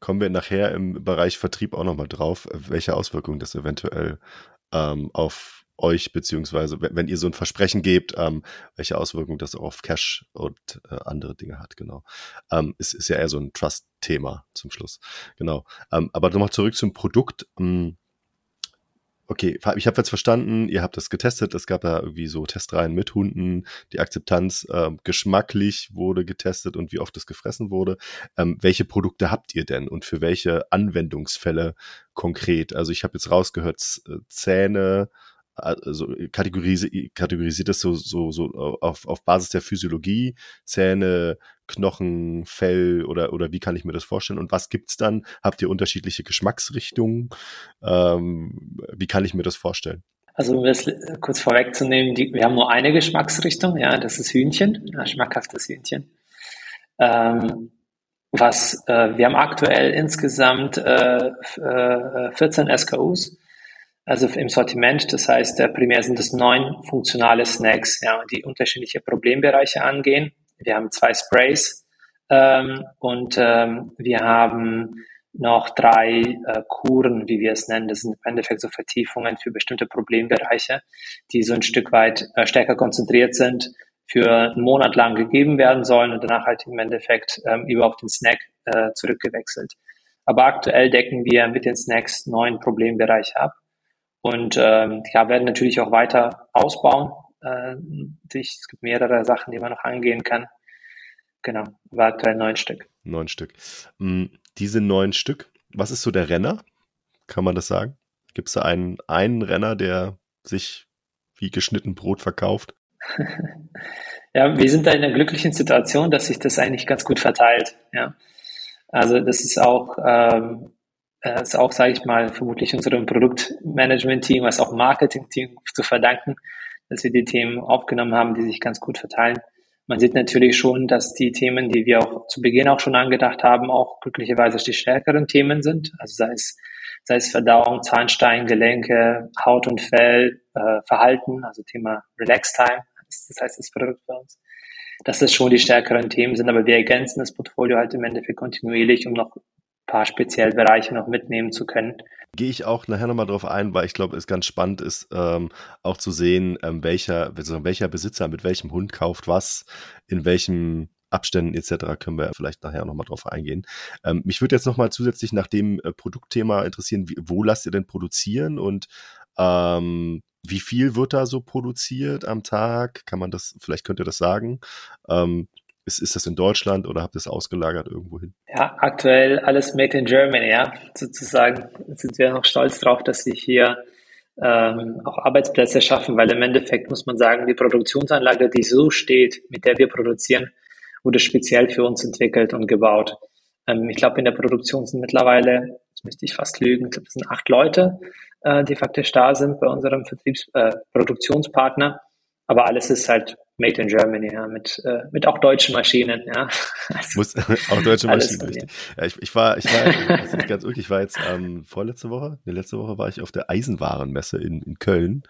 S1: Kommen wir nachher im Bereich Vertrieb auch nochmal drauf, welche Auswirkungen das eventuell ähm, auf euch, beziehungsweise wenn ihr so ein Versprechen gebt, ähm, welche Auswirkungen das auch auf Cash und äh, andere Dinge hat, genau. Ähm, ist, ist ja eher so ein Trust-Thema zum Schluss. Genau. Ähm, aber nochmal zurück zum Produkt. Ähm, Okay, ich habe jetzt verstanden, ihr habt das getestet, es gab da irgendwie so Testreihen mit Hunden, die Akzeptanz äh, geschmacklich wurde getestet und wie oft es gefressen wurde. Ähm, welche Produkte habt ihr denn und für welche Anwendungsfälle konkret? Also ich habe jetzt rausgehört, äh, Zähne, also kategorisi kategorisiert das so, so, so auf, auf Basis der Physiologie, Zähne, Knochen, Fell oder, oder wie kann ich mir das vorstellen? Und was gibt's dann? Habt ihr unterschiedliche Geschmacksrichtungen? Ähm, wie kann ich mir das vorstellen?
S3: Also um das kurz vorwegzunehmen, die, wir haben nur eine Geschmacksrichtung, ja, das ist Hühnchen, ja, schmackhaftes Hühnchen. Ähm, was äh, wir haben aktuell insgesamt äh, äh, 14 SKUs also im Sortiment. Das heißt, äh, primär sind es neun funktionale Snacks, ja, die unterschiedliche Problembereiche angehen. Wir haben zwei Sprays ähm, und ähm, wir haben noch drei äh, Kuren, wie wir es nennen. Das sind im Endeffekt so Vertiefungen für bestimmte Problembereiche, die so ein Stück weit äh, stärker konzentriert sind, für einen Monat lang gegeben werden sollen und danach halt im Endeffekt ähm, über auf den Snack äh, zurückgewechselt. Aber aktuell decken wir mit den Snacks neun Problembereiche ab und ähm, ja, werden natürlich auch weiter ausbauen. Äh, es gibt mehrere Sachen, die man noch angehen kann. Genau, war aktuell neun Stück.
S1: Neun Stück. Mm, diese neun Stück, was ist so der Renner? Kann man das sagen? Gibt es da einen, einen Renner, der sich wie geschnitten Brot verkauft? [laughs]
S3: ja, wir sind da in einer glücklichen Situation, dass sich das eigentlich ganz gut verteilt. Ja. Also das ist auch ähm, äh, ist auch, sage ich mal, vermutlich unserem Produktmanagement-Team, als auch Marketing-Team zu verdanken, dass wir die Themen aufgenommen haben, die sich ganz gut verteilen. Man sieht natürlich schon, dass die Themen, die wir auch zu Beginn auch schon angedacht haben, auch glücklicherweise die stärkeren Themen sind. Also sei es, sei es Verdauung, Zahnstein, Gelenke, Haut und Fell, äh, Verhalten, also Thema Relax Time, das heißt das Produkt bei uns. Dass das schon die stärkeren Themen sind, aber wir ergänzen das Portfolio halt im Endeffekt kontinuierlich, um noch paar spezielle Bereiche noch mitnehmen zu können.
S1: Gehe ich auch nachher nochmal drauf ein, weil ich glaube, es ganz spannend ist, ähm, auch zu sehen, ähm, welcher, welcher Besitzer mit welchem Hund kauft was, in welchem Abständen etc. können wir vielleicht nachher nochmal drauf eingehen. Ähm, mich würde jetzt nochmal zusätzlich nach dem äh, Produktthema interessieren, wie, wo lasst ihr denn produzieren und ähm, wie viel wird da so produziert am Tag? Kann man das, vielleicht könnt ihr das sagen? Ähm, ist, ist das in Deutschland oder habt ihr es ausgelagert irgendwo hin?
S3: Ja, aktuell alles made in Germany, ja. Sozusagen sind wir noch stolz drauf, dass wir hier ähm, auch Arbeitsplätze schaffen, weil im Endeffekt muss man sagen, die Produktionsanlage, die so steht, mit der wir produzieren, wurde speziell für uns entwickelt und gebaut. Ähm, ich glaube, in der Produktion sind mittlerweile, jetzt müsste ich fast lügen, ich glaube, es sind acht Leute, äh, die faktisch da sind bei unserem Vertriebs-, äh, Produktionspartner. Aber alles ist halt Made in Germany, ja, mit, äh, mit auch deutschen Maschinen, ja. [laughs]
S1: Also, Muss, [laughs] auch deutsche Maschinen, richtig. Ja, ich, ich war, ich war, also ganz wirklich, ich war jetzt ähm, vorletzte Woche, ne, letzte Woche war ich auf der Eisenwarenmesse in, in Köln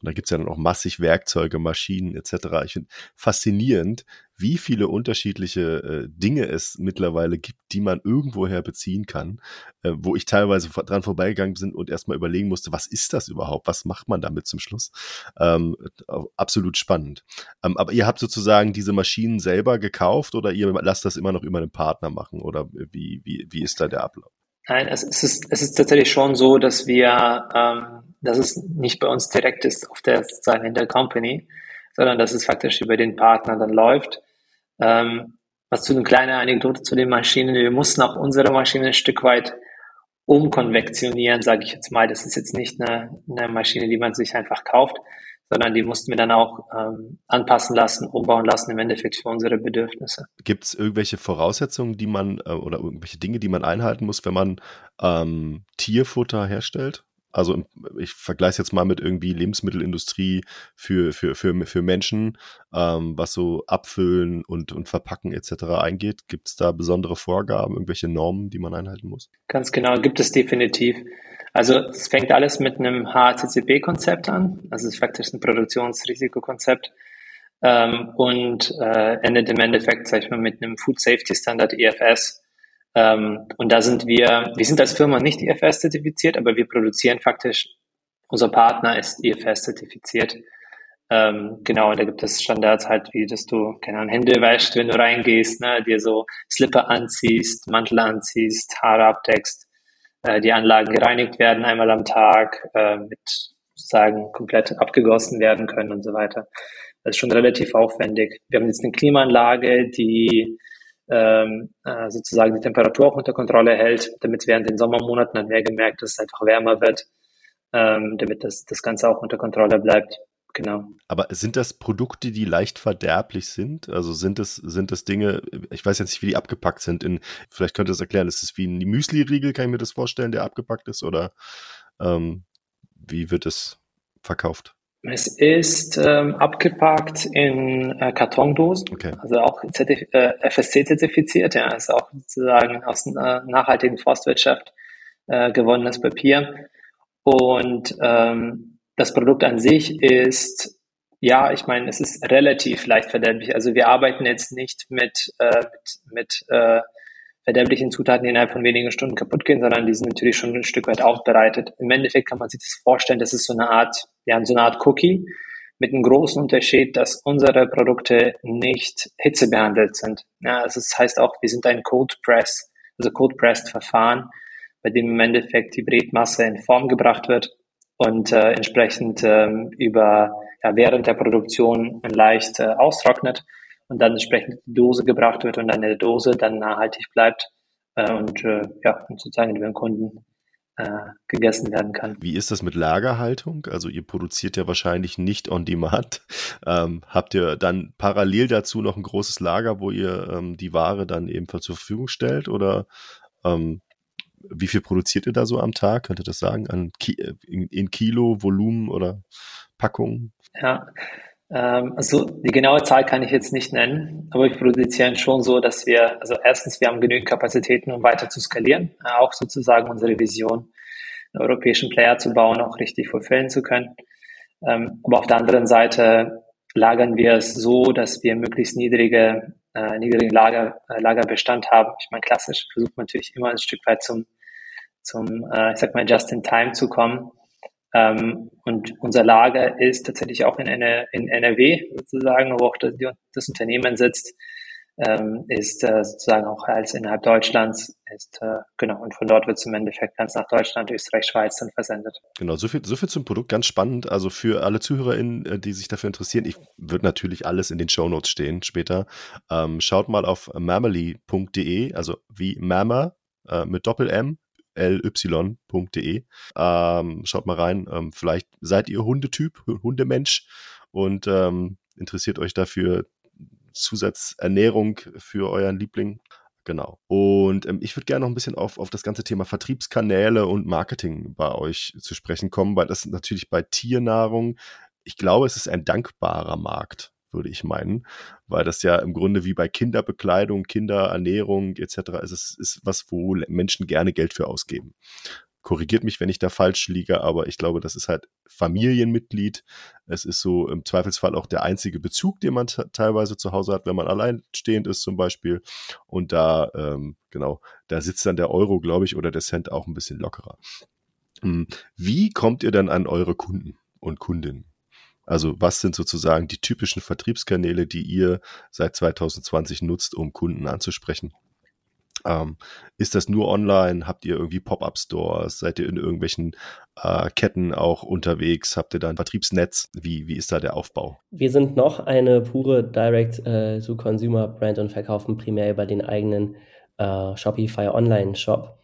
S1: und da gibt's ja dann auch massig Werkzeuge, Maschinen etc. Ich finde faszinierend, wie viele unterschiedliche äh, Dinge es mittlerweile gibt, die man irgendwoher beziehen kann, äh, wo ich teilweise dran vorbeigegangen bin und erstmal überlegen musste, was ist das überhaupt? Was macht man damit zum Schluss? Ähm, absolut spannend. Ähm, aber ihr habt sozusagen diese Maschinen selber gekauft oder ihr lasst das immer noch über einen Partner machen oder wie, wie, wie ist da der Ablauf?
S3: Nein, es, ist, es ist tatsächlich schon so, dass wir, ähm, dass es nicht bei uns direkt ist auf der in der Company, sondern dass es faktisch über den Partner dann läuft. Ähm, was zu einer kleinen Anekdote zu den Maschinen. Wir mussten auch unsere Maschine ein Stück weit umkonvektionieren, sage ich jetzt mal. Das ist jetzt nicht eine, eine Maschine, die man sich einfach kauft, sondern die mussten wir dann auch ähm, anpassen lassen, umbauen lassen, im Endeffekt für unsere Bedürfnisse.
S1: Gibt es irgendwelche Voraussetzungen, die man äh, oder irgendwelche Dinge, die man einhalten muss, wenn man ähm, Tierfutter herstellt? Also ich vergleiche es jetzt mal mit irgendwie Lebensmittelindustrie für, für, für, für Menschen, ähm, was so Abfüllen und, und Verpacken etc. eingeht. Gibt es da besondere Vorgaben, irgendwelche Normen, die man einhalten muss?
S3: Ganz genau, gibt es definitiv. Also es fängt alles mit einem HACCP-Konzept an, also es ist faktisch ein Produktionsrisikokonzept ähm, und äh, endet im Endeffekt, sag ich mal, mit einem Food Safety Standard EFS. Ähm, und da sind wir, wir sind als Firma nicht EFS zertifiziert, aber wir produzieren faktisch, unser Partner ist EFS zertifiziert. Ähm, genau, da gibt es Standards halt, wie dass du, keine Ahnung, Hände wäschst, wenn du reingehst, ne, dir so Slipper anziehst, Mantel anziehst, Haare abdeckst, äh, die Anlagen gereinigt werden einmal am Tag, äh, mit sozusagen komplett abgegossen werden können und so weiter. Das ist schon relativ aufwendig. Wir haben jetzt eine Klimaanlage, die ähm, äh, sozusagen die Temperatur auch unter Kontrolle hält, damit während den Sommermonaten dann mehr gemerkt, dass es einfach wärmer wird, ähm, damit das, das Ganze auch unter Kontrolle bleibt. Genau.
S1: Aber sind das Produkte, die leicht verderblich sind? Also sind es, sind das Dinge, ich weiß jetzt nicht, wie die abgepackt sind. In, vielleicht könnt ihr das erklären. Ist es wie ein Müsli-Riegel, kann ich mir das vorstellen, der abgepackt ist? Oder ähm, wie wird es verkauft?
S3: Es ist ähm, abgepackt in äh, Kartondosen, okay. also auch äh, FSC-zertifiziert, ja, ist auch sozusagen aus äh, nachhaltigen Forstwirtschaft äh, gewonnenes Papier. Und ähm, das Produkt an sich ist, ja, ich meine, es ist relativ leicht verderblich. Also wir arbeiten jetzt nicht mit, äh, mit, mit äh, verderblichen Zutaten, innerhalb von wenigen Stunden kaputt gehen, sondern die sind natürlich schon ein Stück weit aufbereitet. Im Endeffekt kann man sich das vorstellen, das ist so eine Art, ja, so eine Art Cookie mit einem großen Unterschied, dass unsere Produkte nicht hitzebehandelt sind. Ja, also das heißt auch, wir sind ein Cold Press, also Cold Pressed Verfahren, bei dem im Endeffekt die Bretmasse in Form gebracht wird und äh, entsprechend ähm, über ja, während der Produktion leicht äh, austrocknet und dann entsprechend die Dose gebracht wird und dann in der Dose dann nachhaltig bleibt äh, und äh, ja, und sozusagen über den Kunden äh, gegessen werden kann.
S1: Wie ist das mit Lagerhaltung? Also ihr produziert ja wahrscheinlich nicht on demand. Ähm, habt ihr dann parallel dazu noch ein großes Lager, wo ihr ähm, die Ware dann ebenfalls zur Verfügung stellt? Oder ähm, wie viel produziert ihr da so am Tag? Könnt ihr das sagen? An Ki in, in Kilo, Volumen oder Packungen?
S3: Ja, also die genaue Zahl kann ich jetzt nicht nennen, aber wir produzieren schon so, dass wir, also erstens, wir haben genügend Kapazitäten, um weiter zu skalieren, äh, auch sozusagen unsere Vision, einen europäischen Player zu bauen, auch richtig fulfillen zu können. Ähm, aber auf der anderen Seite lagern wir es so, dass wir möglichst niedrige, äh, niedrigen Lager, äh, Lagerbestand haben. Ich meine, klassisch versucht man natürlich immer ein Stück weit zum, zum äh, ich sag mal, just in time zu kommen. Ähm, und unser Lager ist tatsächlich auch in, in NRW sozusagen, wo auch das, das Unternehmen sitzt, ähm, ist äh, sozusagen auch als innerhalb Deutschlands ist äh, genau und von dort wird es im Endeffekt ganz nach Deutschland, Österreich, Schweiz dann versendet.
S1: Genau, so viel, so viel zum Produkt, ganz spannend. Also für alle ZuhörerInnen, äh, die sich dafür interessieren, ich würde natürlich alles in den Show Notes stehen später. Ähm, schaut mal auf mammerly.de, also wie Mammer äh, mit Doppel M ly.de. Ähm, schaut mal rein. Ähm, vielleicht seid ihr Hundetyp, Hundemensch und ähm, interessiert euch dafür Zusatzernährung für euren Liebling. Genau. Und ähm, ich würde gerne noch ein bisschen auf, auf das ganze Thema Vertriebskanäle und Marketing bei euch zu sprechen kommen, weil das natürlich bei Tiernahrung, ich glaube, es ist ein dankbarer Markt würde ich meinen, weil das ja im Grunde wie bei Kinderbekleidung, Kinderernährung etc. ist es ist was, wo Menschen gerne Geld für ausgeben korrigiert mich, wenn ich da falsch liege, aber ich glaube, das ist halt Familienmitglied. Es ist so im Zweifelsfall auch der einzige Bezug, den man teilweise zu Hause hat, wenn man alleinstehend ist zum Beispiel. Und da, ähm, genau, da sitzt dann der Euro, glaube ich, oder der Cent auch ein bisschen lockerer. Hm, wie kommt ihr dann an eure Kunden und Kundinnen? Also was sind sozusagen die typischen Vertriebskanäle, die ihr seit 2020 nutzt, um Kunden anzusprechen? Ähm, ist das nur online? Habt ihr irgendwie Pop-up-Stores? Seid ihr in irgendwelchen äh, Ketten auch unterwegs? Habt ihr da ein Vertriebsnetz? Wie, wie ist da der Aufbau?
S2: Wir sind noch eine pure Direct-to-Consumer-Brand äh, und verkaufen primär über den eigenen äh, Shopify Online-Shop.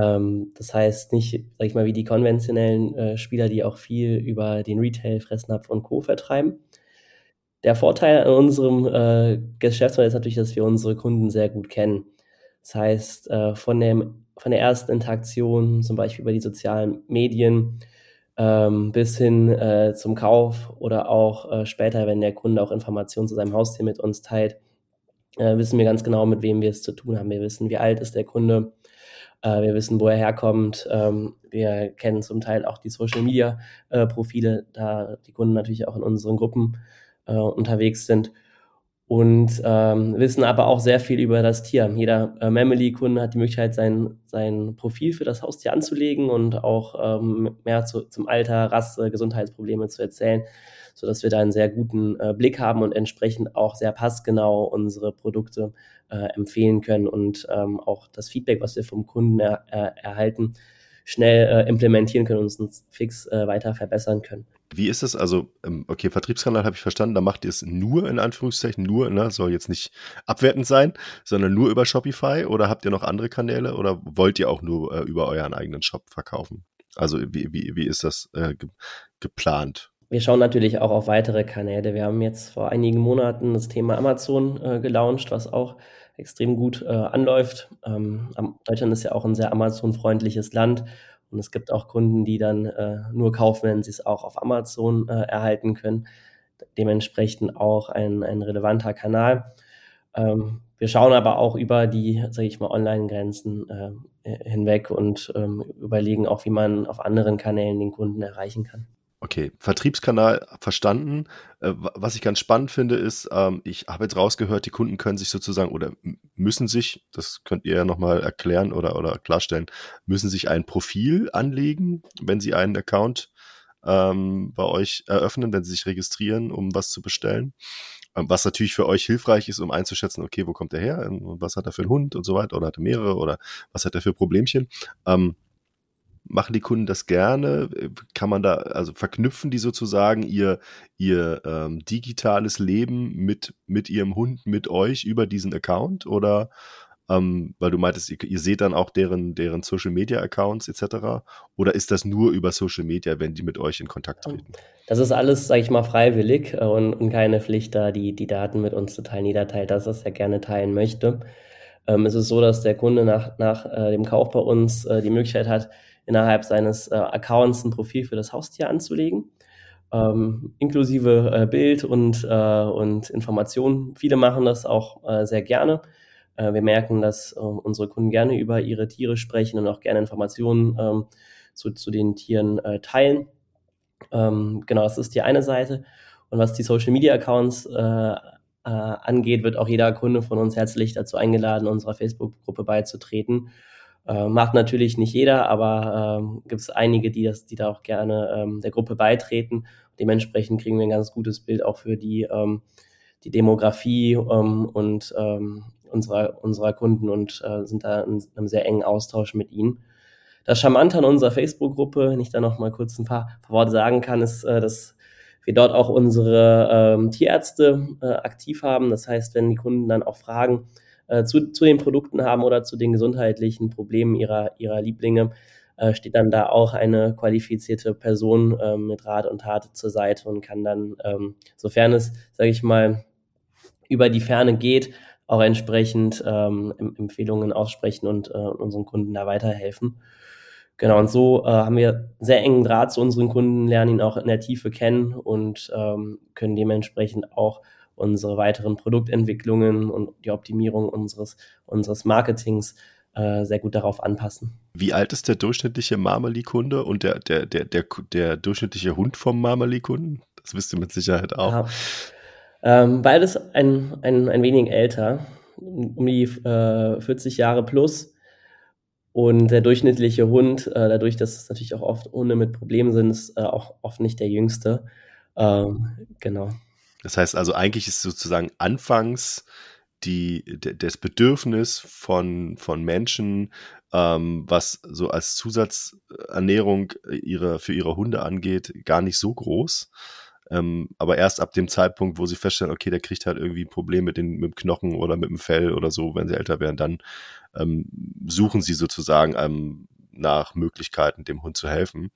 S2: Ähm, das heißt nicht, sag ich mal, wie die konventionellen äh, Spieler, die auch viel über den Retail, Fressnapf und Co. vertreiben. Der Vorteil an unserem äh, Geschäftsmodell ist natürlich, dass wir unsere Kunden sehr gut kennen. Das heißt, äh, von, dem, von der ersten Interaktion, zum Beispiel über die sozialen Medien, ähm, bis hin äh, zum Kauf oder auch äh, später, wenn der Kunde auch Informationen zu seinem Haustier mit uns teilt, äh, wissen wir ganz genau, mit wem wir es zu tun haben. Wir wissen, wie alt ist der Kunde, wir wissen, wo er herkommt. Ähm, wir kennen zum Teil auch die Social-Media-Profile, da die Kunden natürlich auch in unseren Gruppen äh, unterwegs sind und ähm, wissen aber auch sehr viel über das Tier. Jeder äh, Mamily-Kunde hat die Möglichkeit, sein, sein Profil für das Haustier anzulegen und auch ähm, mehr zu, zum Alter, Rasse, Gesundheitsprobleme zu erzählen, sodass wir da einen sehr guten äh, Blick haben und entsprechend auch sehr passgenau unsere Produkte äh, empfehlen können und ähm, auch das Feedback, was wir vom Kunden er, er, erhalten, schnell äh, implementieren können und uns fix äh, weiter verbessern können.
S1: Wie ist es? Also, ähm, okay, Vertriebskanal habe ich verstanden, da macht ihr es nur in Anführungszeichen, nur, ne, soll jetzt nicht abwertend sein, sondern nur über Shopify oder habt ihr noch andere Kanäle oder wollt ihr auch nur äh, über euren eigenen Shop verkaufen? Also, wie, wie, wie ist das äh, ge geplant?
S2: Wir schauen natürlich auch auf weitere Kanäle. Wir haben jetzt vor einigen Monaten das Thema Amazon äh, gelauncht, was auch extrem gut äh, anläuft. Ähm, Deutschland ist ja auch ein sehr Amazon-freundliches Land und es gibt auch Kunden, die dann äh, nur kaufen, wenn sie es auch auf Amazon äh, erhalten können. Dementsprechend auch ein, ein relevanter Kanal. Ähm, wir schauen aber auch über die, sage ich mal, Online-Grenzen äh, hinweg und ähm, überlegen auch, wie man auf anderen Kanälen den Kunden erreichen kann.
S1: Okay, Vertriebskanal verstanden. Äh, was ich ganz spannend finde, ist, ähm, ich habe jetzt rausgehört, die Kunden können sich sozusagen oder müssen sich, das könnt ihr ja nochmal erklären oder, oder klarstellen, müssen sich ein Profil anlegen, wenn sie einen Account ähm, bei euch eröffnen, wenn sie sich registrieren, um was zu bestellen. Ähm, was natürlich für euch hilfreich ist, um einzuschätzen, okay, wo kommt der her und was hat er für einen Hund und so weiter oder hat er mehrere oder was hat er für Problemchen. Machen die Kunden das gerne? Kann man da, also verknüpfen die sozusagen ihr, ihr ähm, digitales Leben mit, mit ihrem Hund, mit euch über diesen Account? Oder ähm, weil du meintest, ihr, ihr, seht dann auch deren, deren Social Media Accounts etc. Oder ist das nur über Social Media, wenn die mit euch in Kontakt treten?
S2: Das ist alles, sage ich mal, freiwillig äh, und, und, keine Pflicht, da die, die Daten mit uns zu teilen. Jeder teilt das, was er gerne teilen möchte. Ähm, es ist so, dass der Kunde nach, nach äh, dem Kauf bei uns äh, die Möglichkeit hat, innerhalb seines äh, Accounts ein Profil für das Haustier anzulegen. Ähm, inklusive äh, Bild und, äh, und Informationen. Viele machen das auch äh, sehr gerne. Äh, wir merken, dass äh, unsere Kunden gerne über ihre Tiere sprechen und auch gerne Informationen ähm, zu, zu den Tieren äh, teilen. Ähm, genau, das ist die eine Seite. Und was die Social Media Accounts angeht, wird auch jeder Kunde von uns herzlich dazu eingeladen, unserer Facebook-Gruppe beizutreten äh, macht natürlich nicht jeder, aber ähm, gibt es einige, die, das, die da auch gerne ähm, der Gruppe beitreten. Dementsprechend kriegen wir ein ganz gutes Bild auch für die, ähm, die Demografie ähm, und ähm, unserer, unserer Kunden und äh, sind da in einem sehr engen Austausch mit ihnen. Das Charmante an unserer Facebook-Gruppe, wenn ich da noch mal kurz ein paar, paar Worte sagen kann, ist, äh, dass wir dort auch unsere ähm, Tierärzte äh, aktiv haben. Das heißt, wenn die Kunden dann auch fragen, äh, zu, zu den Produkten haben oder zu den gesundheitlichen Problemen ihrer, ihrer Lieblinge, äh, steht dann da auch eine qualifizierte Person äh, mit Rat und Tat zur Seite und kann dann, ähm, sofern es, sage ich mal, über die Ferne geht, auch entsprechend ähm, Empfehlungen aussprechen und äh, unseren Kunden da weiterhelfen. Genau, und so äh, haben wir sehr engen Draht zu unseren Kunden, lernen ihn auch in der Tiefe kennen und ähm, können dementsprechend auch unsere weiteren Produktentwicklungen und die Optimierung unseres, unseres Marketings äh, sehr gut darauf anpassen.
S1: Wie alt ist der durchschnittliche Marmali-Kunde und der, der, der, der, der durchschnittliche Hund vom Marmali-Kunden? Das wisst ihr mit Sicherheit auch. Ja.
S2: Ähm, beides ein, ein, ein wenig älter, um die äh, 40 Jahre plus. Und der durchschnittliche Hund, äh, dadurch, dass es natürlich auch oft Hunde mit Problemen sind, ist äh, auch oft nicht der jüngste. Ähm, genau.
S1: Das heißt also, eigentlich ist sozusagen anfangs die, das Bedürfnis von, von Menschen, ähm, was so als Zusatzernährung ihre, für ihre Hunde angeht, gar nicht so groß. Ähm, aber erst ab dem Zeitpunkt, wo sie feststellen, okay, der kriegt halt irgendwie ein Problem mit, den, mit dem Knochen oder mit dem Fell oder so, wenn sie älter werden, dann ähm, suchen sie sozusagen ähm, nach Möglichkeiten, dem Hund zu helfen.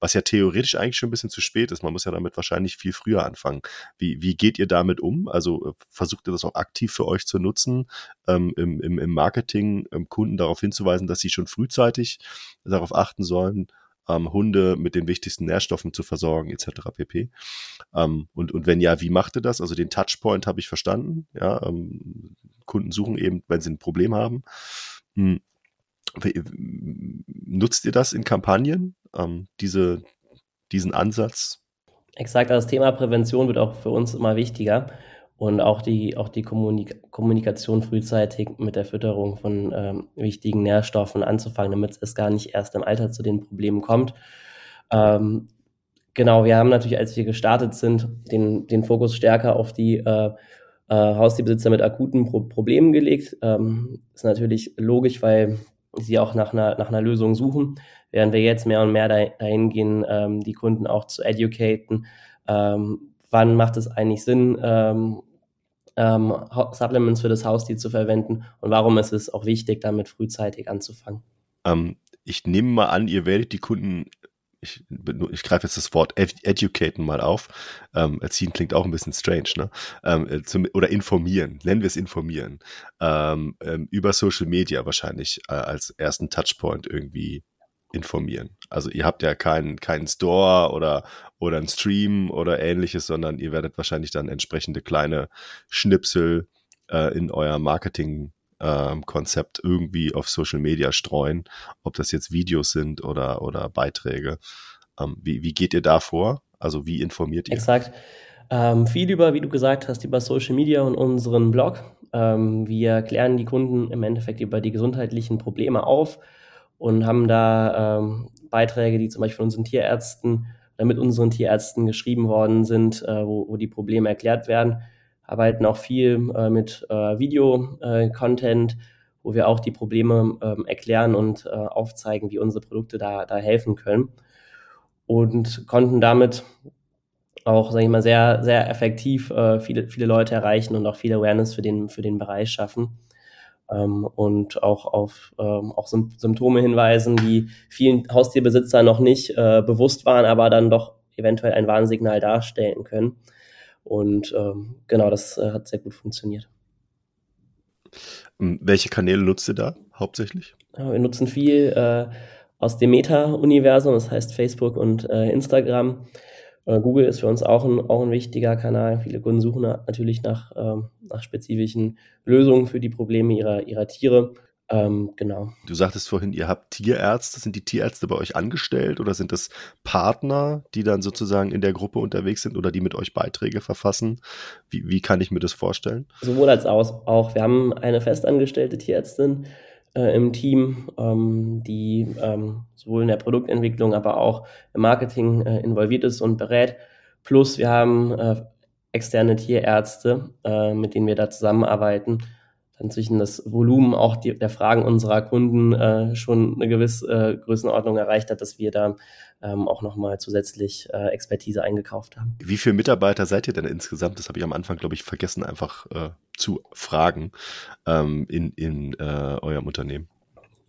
S1: Was ja theoretisch eigentlich schon ein bisschen zu spät ist. Man muss ja damit wahrscheinlich viel früher anfangen. Wie, wie geht ihr damit um? Also äh, versucht ihr das auch aktiv für euch zu nutzen, ähm, im, im, im Marketing ähm, Kunden darauf hinzuweisen, dass sie schon frühzeitig darauf achten sollen, ähm, Hunde mit den wichtigsten Nährstoffen zu versorgen, etc. pp. Ähm, und, und wenn ja, wie macht ihr das? Also den Touchpoint habe ich verstanden. Ja, ähm, Kunden suchen eben, wenn sie ein Problem haben. Hm. Nutzt ihr das in Kampagnen, ähm, diese, diesen Ansatz?
S2: Exakt, also das Thema Prävention wird auch für uns immer wichtiger und auch die, auch die Kommunik Kommunikation frühzeitig mit der Fütterung von ähm, wichtigen Nährstoffen anzufangen, damit es gar nicht erst im Alter zu den Problemen kommt. Ähm, genau, wir haben natürlich, als wir gestartet sind, den, den Fokus stärker auf die äh, äh, Haustierbesitzer mit akuten Pro Problemen gelegt. Ähm, ist natürlich logisch, weil sie auch nach einer, nach einer Lösung suchen, während wir jetzt mehr und mehr dahin gehen, ähm, die Kunden auch zu educaten. Ähm, wann macht es eigentlich Sinn, ähm, ähm, Supplements für das Haustier zu verwenden und warum ist es auch wichtig, damit frühzeitig anzufangen.
S1: Ähm, ich nehme mal an, ihr werdet die Kunden, ich, ich greife jetzt das Wort educaten mal auf. Ähm, erziehen klingt auch ein bisschen strange, ne? Ähm, äh, zum, oder informieren, nennen wir es informieren. Ähm, ähm, über Social Media wahrscheinlich äh, als ersten Touchpoint irgendwie informieren. Also ihr habt ja keinen keinen Store oder oder einen Stream oder ähnliches, sondern ihr werdet wahrscheinlich dann entsprechende kleine Schnipsel äh, in euer Marketing ähm, Konzept irgendwie auf Social Media streuen, ob das jetzt Videos sind oder oder Beiträge. Ähm, wie, wie geht ihr da vor? Also wie informiert ihr?
S2: Exakt. Ähm, viel über, wie du gesagt hast, über Social Media und unseren Blog. Ähm, wir klären die Kunden im Endeffekt über die gesundheitlichen Probleme auf und haben da ähm, Beiträge, die zum Beispiel von unseren Tierärzten mit unseren Tierärzten geschrieben worden sind, äh, wo, wo die Probleme erklärt werden. Arbeiten auch viel äh, mit äh, Video-Content, äh, wo wir auch die Probleme ähm, erklären und äh, aufzeigen, wie unsere Produkte da, da helfen können. Und konnten damit auch, sage ich mal, sehr, sehr effektiv äh, viele, viele Leute erreichen und auch viel Awareness für den, für den Bereich schaffen ähm, und auch auf ähm, auch Symptome hinweisen, die vielen Haustierbesitzern noch nicht äh, bewusst waren, aber dann doch eventuell ein Warnsignal darstellen können. Und ähm, genau, das äh, hat sehr gut funktioniert.
S1: Ähm, welche Kanäle nutzt ihr da hauptsächlich?
S2: Ja, wir nutzen viel äh, aus dem Meta-Universum, das heißt Facebook und äh, Instagram. Äh, Google ist für uns auch ein, auch ein wichtiger Kanal. Viele Kunden suchen natürlich nach, ähm, nach spezifischen Lösungen für die Probleme ihrer, ihrer Tiere. Ähm, genau.
S1: Du sagtest vorhin, ihr habt Tierärzte. Sind die Tierärzte bei euch angestellt oder sind das Partner, die dann sozusagen in der Gruppe unterwegs sind oder die mit euch Beiträge verfassen? Wie, wie kann ich mir das vorstellen?
S2: Sowohl als auch. Wir haben eine festangestellte Tierärztin, äh, im Team, ähm, die ähm, sowohl in der Produktentwicklung, aber auch im Marketing äh, involviert ist und berät. Plus wir haben äh, externe Tierärzte, äh, mit denen wir da zusammenarbeiten, inzwischen das Volumen auch die, der Fragen unserer Kunden äh, schon eine gewisse äh, Größenordnung erreicht hat, dass wir da ähm, auch nochmal zusätzlich äh, Expertise eingekauft haben.
S1: Wie viele Mitarbeiter seid ihr denn insgesamt? Das habe ich am Anfang, glaube ich, vergessen einfach äh, zu fragen ähm, in, in äh, eurem Unternehmen.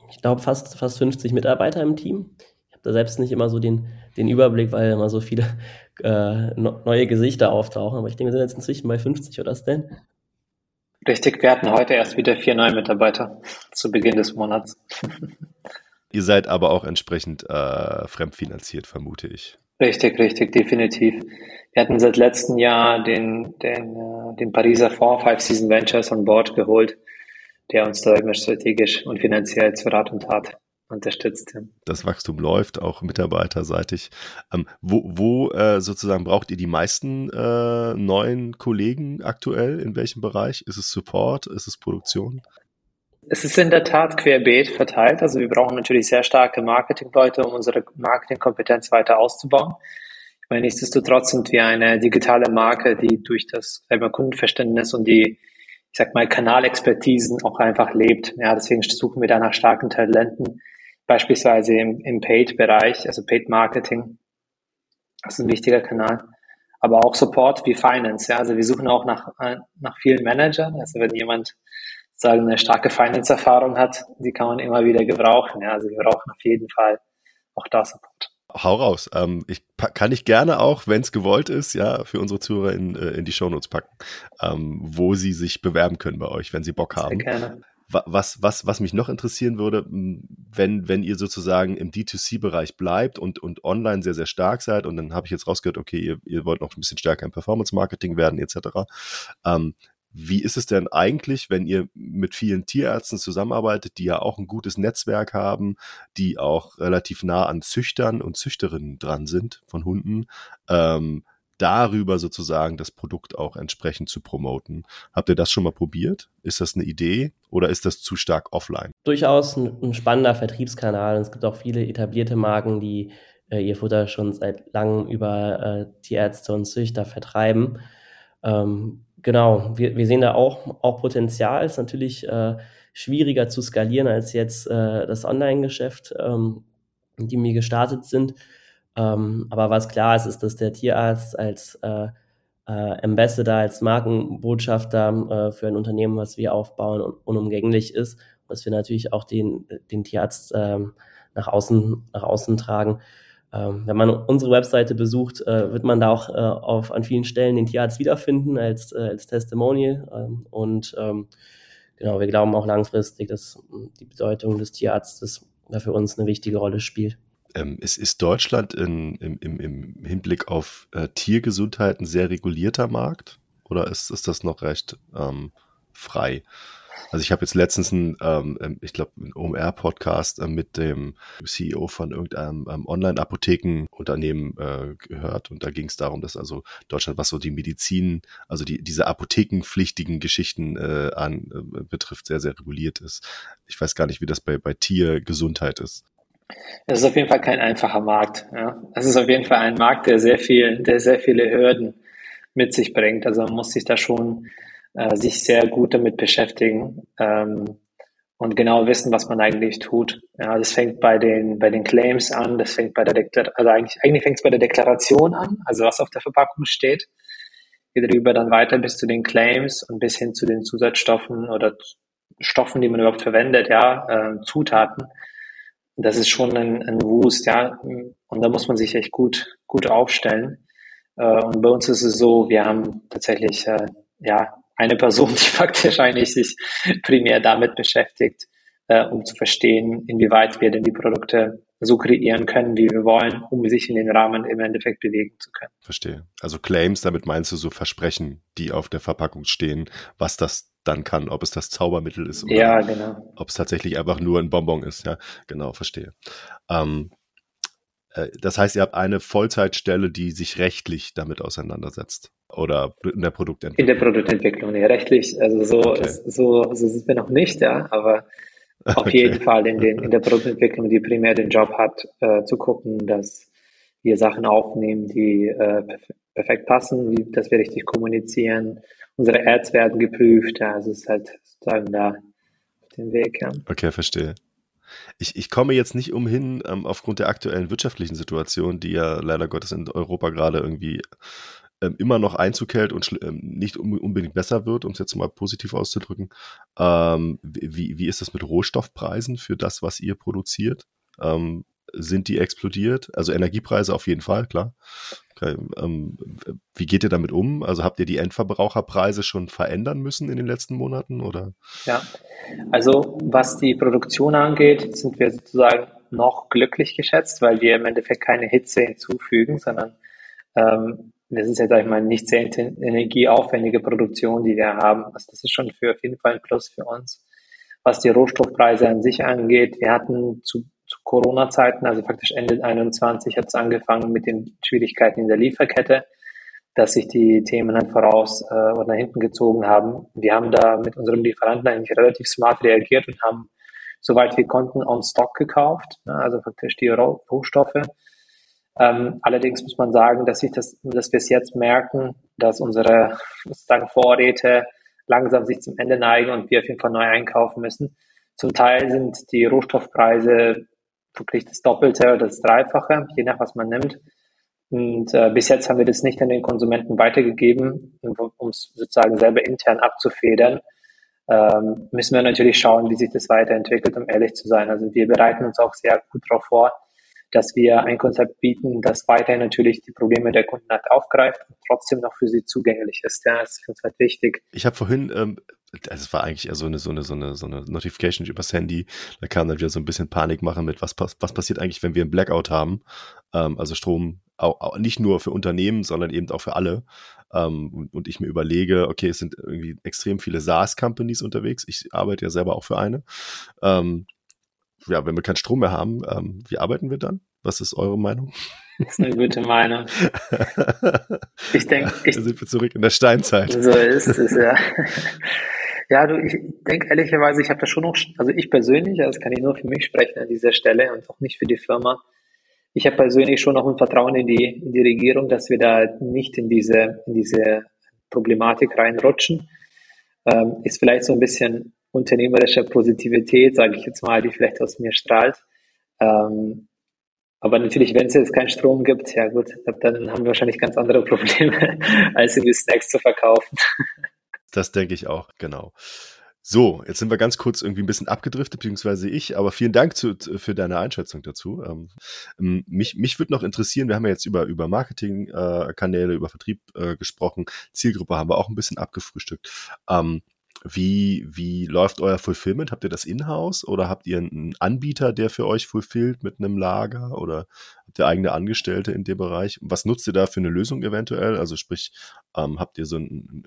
S2: Ich glaube fast, fast 50 Mitarbeiter im Team. Ich habe da selbst nicht immer so den, den Überblick, weil immer so viele äh, neue Gesichter auftauchen. Aber ich denke, wir sind jetzt inzwischen bei 50 oder Stan?
S3: Richtig, wir hatten heute erst wieder vier neue Mitarbeiter zu Beginn des Monats. [laughs]
S1: Ihr seid aber auch entsprechend äh, fremdfinanziert, vermute ich.
S3: Richtig, richtig, definitiv. Wir hatten seit letztem Jahr den, den, äh, den Pariser Fonds Five Season Ventures on Board geholt, der uns da immer strategisch und finanziell zu Rat und Tat unterstützt.
S1: Das Wachstum läuft auch mitarbeiterseitig. Ähm, wo wo äh, sozusagen braucht ihr die meisten äh, neuen Kollegen aktuell? In welchem Bereich? Ist es Support? Ist es Produktion?
S3: Es ist in der Tat querbeet verteilt. Also wir brauchen natürlich sehr starke Marketingleute, um unsere Marketingkompetenz weiter auszubauen. Ich meine, nichtsdestotrotz sind wir eine digitale Marke, die durch das Kundenverständnis und die, ich sag mal, Kanalexpertisen auch einfach lebt. Ja, deswegen suchen wir da nach starken Talenten, beispielsweise im, im Paid-Bereich, also Paid-Marketing. Das ist ein wichtiger Kanal. Aber auch Support wie Finance. Ja, also wir suchen auch nach, äh, nach vielen Managern. Also wenn jemand sagen, eine starke Finance-Erfahrung hat, die kann man immer wieder gebrauchen. Ja, also wir brauchen auf jeden Fall auch da Support.
S1: Hau raus. Ähm, ich kann ich gerne auch, wenn es gewollt ist, ja, für unsere Zuhörer in, äh, in die Shownotes packen, ähm, wo sie sich bewerben können bei euch, wenn sie Bock haben. Sehr gerne. Was, was, was mich noch interessieren würde, wenn, wenn ihr sozusagen im D2C-Bereich bleibt und, und online sehr, sehr stark seid, und dann habe ich jetzt rausgehört, okay, ihr, ihr wollt noch ein bisschen stärker im Performance-Marketing werden, etc. Ähm, wie ist es denn eigentlich, wenn ihr mit vielen Tierärzten zusammenarbeitet, die ja auch ein gutes Netzwerk haben, die auch relativ nah an Züchtern und Züchterinnen dran sind von Hunden, ähm, darüber sozusagen das Produkt auch entsprechend zu promoten? Habt ihr das schon mal probiert? Ist das eine Idee oder ist das zu stark offline?
S2: Durchaus ein, ein spannender Vertriebskanal. Es gibt auch viele etablierte Marken, die äh, ihr Futter schon seit langem über äh, Tierärzte und Züchter vertreiben. Ähm, Genau, wir, wir sehen da auch, auch Potenzial. Ist natürlich äh, schwieriger zu skalieren als jetzt äh, das Online-Geschäft, ähm, in dem wir gestartet sind. Ähm, aber was klar ist, ist, dass der Tierarzt als äh, äh, Ambassador, als Markenbotschafter äh, für ein Unternehmen, was wir aufbauen, un unumgänglich ist. Dass wir natürlich auch den, den Tierarzt ähm, nach, außen, nach außen tragen. Ähm, wenn man unsere Webseite besucht, äh, wird man da auch äh, auf, an vielen Stellen den Tierarzt wiederfinden als, äh, als Testimonial. Ähm, und ähm, genau, wir glauben auch langfristig, dass ähm, die Bedeutung des Tierarztes für uns eine wichtige Rolle spielt.
S1: Ähm, ist, ist Deutschland in, im, im, im Hinblick auf äh, Tiergesundheit ein sehr regulierter Markt oder ist, ist das noch recht ähm, frei? Also ich habe jetzt letztens einen, ähm, ähm ich glaube, einen OMR-Podcast äh, mit dem CEO von irgendeinem ähm, Online-Apothekenunternehmen äh, gehört und da ging es darum, dass also Deutschland, was so die Medizin, also die diese apothekenpflichtigen Geschichten äh, an äh, betrifft, sehr, sehr reguliert ist. Ich weiß gar nicht, wie das bei, bei Tiergesundheit ist.
S3: Es ist auf jeden Fall kein einfacher Markt. Ja. Es ist auf jeden Fall ein Markt, der sehr viel, der sehr viele Hürden mit sich bringt. Also man muss sich da schon äh, sich sehr gut damit beschäftigen ähm, und genau wissen, was man eigentlich tut. Ja, das fängt bei den, bei den Claims an, das fängt bei der Deklar also eigentlich, eigentlich fängt es bei der Deklaration an, also was auf der Verpackung steht, geht darüber dann weiter bis zu den Claims und bis hin zu den Zusatzstoffen oder Stoffen, die man überhaupt verwendet, ja, äh, Zutaten. Das ist schon ein, ein Wust, ja, und da muss man sich echt gut, gut aufstellen. Äh, und bei uns ist es so, wir haben tatsächlich, äh, ja, eine Person, [laughs] die faktisch eigentlich sich primär damit beschäftigt, äh, um zu verstehen, inwieweit wir denn die Produkte so kreieren können, wie wir wollen, um sich in den Rahmen im Endeffekt bewegen zu können.
S1: Verstehe. Also Claims, damit meinst du so Versprechen, die auf der Verpackung stehen, was das dann kann, ob es das Zaubermittel ist oder
S3: ja, genau.
S1: ob es tatsächlich einfach nur ein Bonbon ist. Ja, genau, verstehe. Ähm, äh, das heißt, ihr habt eine Vollzeitstelle, die sich rechtlich damit auseinandersetzt. Oder in der Produktentwicklung?
S3: In der Produktentwicklung, ja, rechtlich. Also so, okay. so, so sind wir noch nicht, ja, aber [laughs] auf okay. jeden Fall in, den, in der Produktentwicklung, die primär den Job hat, äh, zu gucken, dass wir Sachen aufnehmen, die äh, perfekt passen, wie, dass wir richtig kommunizieren. Unsere Ads werden geprüft, ja, also es ist halt sozusagen da auf dem Weg, ja.
S1: Okay, verstehe. Ich, ich komme jetzt nicht umhin, ähm, aufgrund der aktuellen wirtschaftlichen Situation, die ja leider Gottes in Europa gerade irgendwie ähm, immer noch Einzug hält und ähm, nicht unbedingt besser wird, um es jetzt mal positiv auszudrücken. Ähm, wie, wie ist das mit Rohstoffpreisen für das, was ihr produziert? Sind die explodiert? Also Energiepreise auf jeden Fall, klar. Okay, ähm, wie geht ihr damit um? Also habt ihr die Endverbraucherpreise schon verändern müssen in den letzten Monaten oder?
S3: Ja, also was die Produktion angeht, sind wir sozusagen noch glücklich geschätzt, weil wir im Endeffekt keine Hitze hinzufügen, sondern ähm, das ist jetzt, sag ich mal, nicht sehr energieaufwendige Produktion, die wir haben. Also das ist schon für auf jeden Fall ein Plus für uns. Was die Rohstoffpreise an sich angeht, wir hatten zu, zu Corona-Zeiten, also praktisch Ende 21 hat es angefangen mit den Schwierigkeiten in der Lieferkette, dass sich die Themen halt voraus äh, oder nach hinten gezogen haben. Wir haben da mit unserem Lieferanten eigentlich relativ smart reagiert und haben soweit wir konnten on Stock gekauft, ne, also praktisch die Rohstoffe ähm, allerdings muss man sagen, dass ich das, dass wir es jetzt merken, dass unsere sozusagen Vorräte langsam sich zum Ende neigen und wir auf jeden Fall neu einkaufen müssen. Zum Teil sind die Rohstoffpreise wirklich das Doppelte oder das Dreifache, je nach was man nimmt. Und äh, bis jetzt haben wir das nicht an den Konsumenten weitergegeben, um es sozusagen selber intern abzufedern. Ähm, müssen wir natürlich schauen, wie sich das weiterentwickelt, um ehrlich zu sein. Also wir bereiten uns auch sehr gut darauf vor, dass wir ein Konzept bieten, das weiterhin natürlich die Probleme der Kunden halt aufgreift und trotzdem noch für sie zugänglich ist. Ja, das ist für uns halt wichtig.
S1: Ich habe vorhin, ähm, es war eigentlich eher so eine, so eine, so eine, so eine Notification übers Handy. Da kam dann wieder so ein bisschen Panik machen mit, was, was passiert eigentlich, wenn wir einen Blackout haben? Ähm, also Strom auch, auch nicht nur für Unternehmen, sondern eben auch für alle. Ähm, und, und, ich mir überlege, okay, es sind irgendwie extrem viele SaaS-Companies unterwegs. Ich arbeite ja selber auch für eine. Ähm, ja, wenn wir keinen Strom mehr haben, ähm, wie arbeiten wir dann? Was ist eure Meinung?
S3: Das ist eine gute Meinung. [laughs] Ich denke, ich,
S1: da sind wir zurück in der Steinzeit.
S3: So ist es, ja. [laughs] Ja, du, ich denke ehrlicherweise, ich habe da schon noch, also ich persönlich, das kann ich nur für mich sprechen an dieser Stelle und auch nicht für die Firma. Ich habe persönlich schon noch ein Vertrauen in die, in die Regierung, dass wir da nicht in diese, in diese Problematik reinrutschen. Ähm, ist vielleicht so ein bisschen unternehmerischer Positivität, sage ich jetzt mal, die vielleicht aus mir strahlt. Ähm, aber natürlich, wenn es jetzt keinen Strom gibt, ja gut, dann haben wir wahrscheinlich ganz andere Probleme, [laughs] als irgendwie Snacks zu verkaufen.
S1: Das denke ich auch, genau. So, jetzt sind wir ganz kurz irgendwie ein bisschen abgedriftet, beziehungsweise ich, aber vielen Dank zu, für deine Einschätzung dazu. Ähm, mich mich würde noch interessieren, wir haben ja jetzt über, über Marketingkanäle, äh, über Vertrieb äh, gesprochen, Zielgruppe haben wir auch ein bisschen abgefrühstückt. Ähm, wie, wie läuft euer Fulfillment? Habt ihr das in-house oder habt ihr einen Anbieter, der für euch fulfillt mit einem Lager oder habt ihr eigene Angestellte in dem Bereich? Was nutzt ihr da für eine Lösung eventuell? Also sprich, ähm, habt ihr so ein,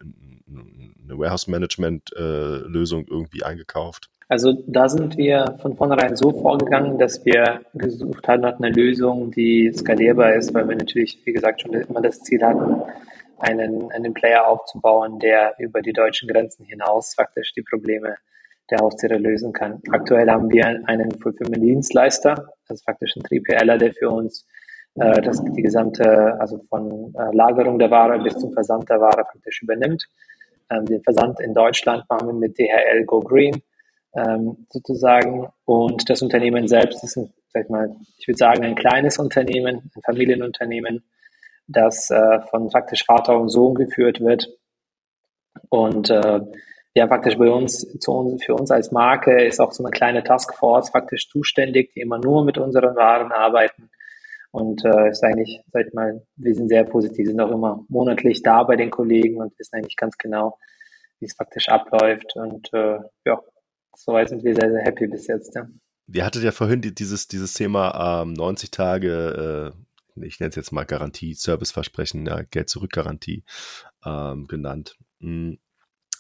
S1: eine Warehouse-Management-Lösung äh, irgendwie eingekauft?
S3: Also da sind wir von vornherein so vorgegangen, dass wir gesucht haben nach einer Lösung, die skalierbar ist, weil wir natürlich, wie gesagt, schon immer das Ziel hatten, einen, einen Player aufzubauen, der über die deutschen Grenzen hinaus faktisch die Probleme der Haustiere lösen kann. Aktuell haben wir einen Fulfillment-Dienstleister, also faktisch ein 3PLer, der für uns äh, das, die gesamte, also von äh, Lagerung der Ware bis zum Versand der Ware faktisch übernimmt. Ähm, den Versand in Deutschland machen wir mit DHL Go Green ähm, sozusagen. Und das Unternehmen selbst ist, ein, sag ich mal, ich würde sagen, ein kleines Unternehmen, ein Familienunternehmen, das äh, von praktisch Vater und Sohn geführt wird. Und äh, ja, praktisch bei uns, zu uns, für uns als Marke ist auch so eine kleine Taskforce faktisch zuständig, die immer nur mit unseren Waren arbeiten. Und äh, ist eigentlich, sag mal, wir sind sehr positiv, sind auch immer monatlich da bei den Kollegen und wissen eigentlich ganz genau, wie es faktisch abläuft. Und äh, ja, soweit sind wir sehr, sehr happy bis jetzt. Ja.
S1: Ihr hattet ja vorhin dieses, dieses Thema ähm, 90 Tage äh, ich nenne es jetzt mal Garantie, Serviceversprechen, ja, Geld-Zurück-Garantie ähm, genannt. Hm,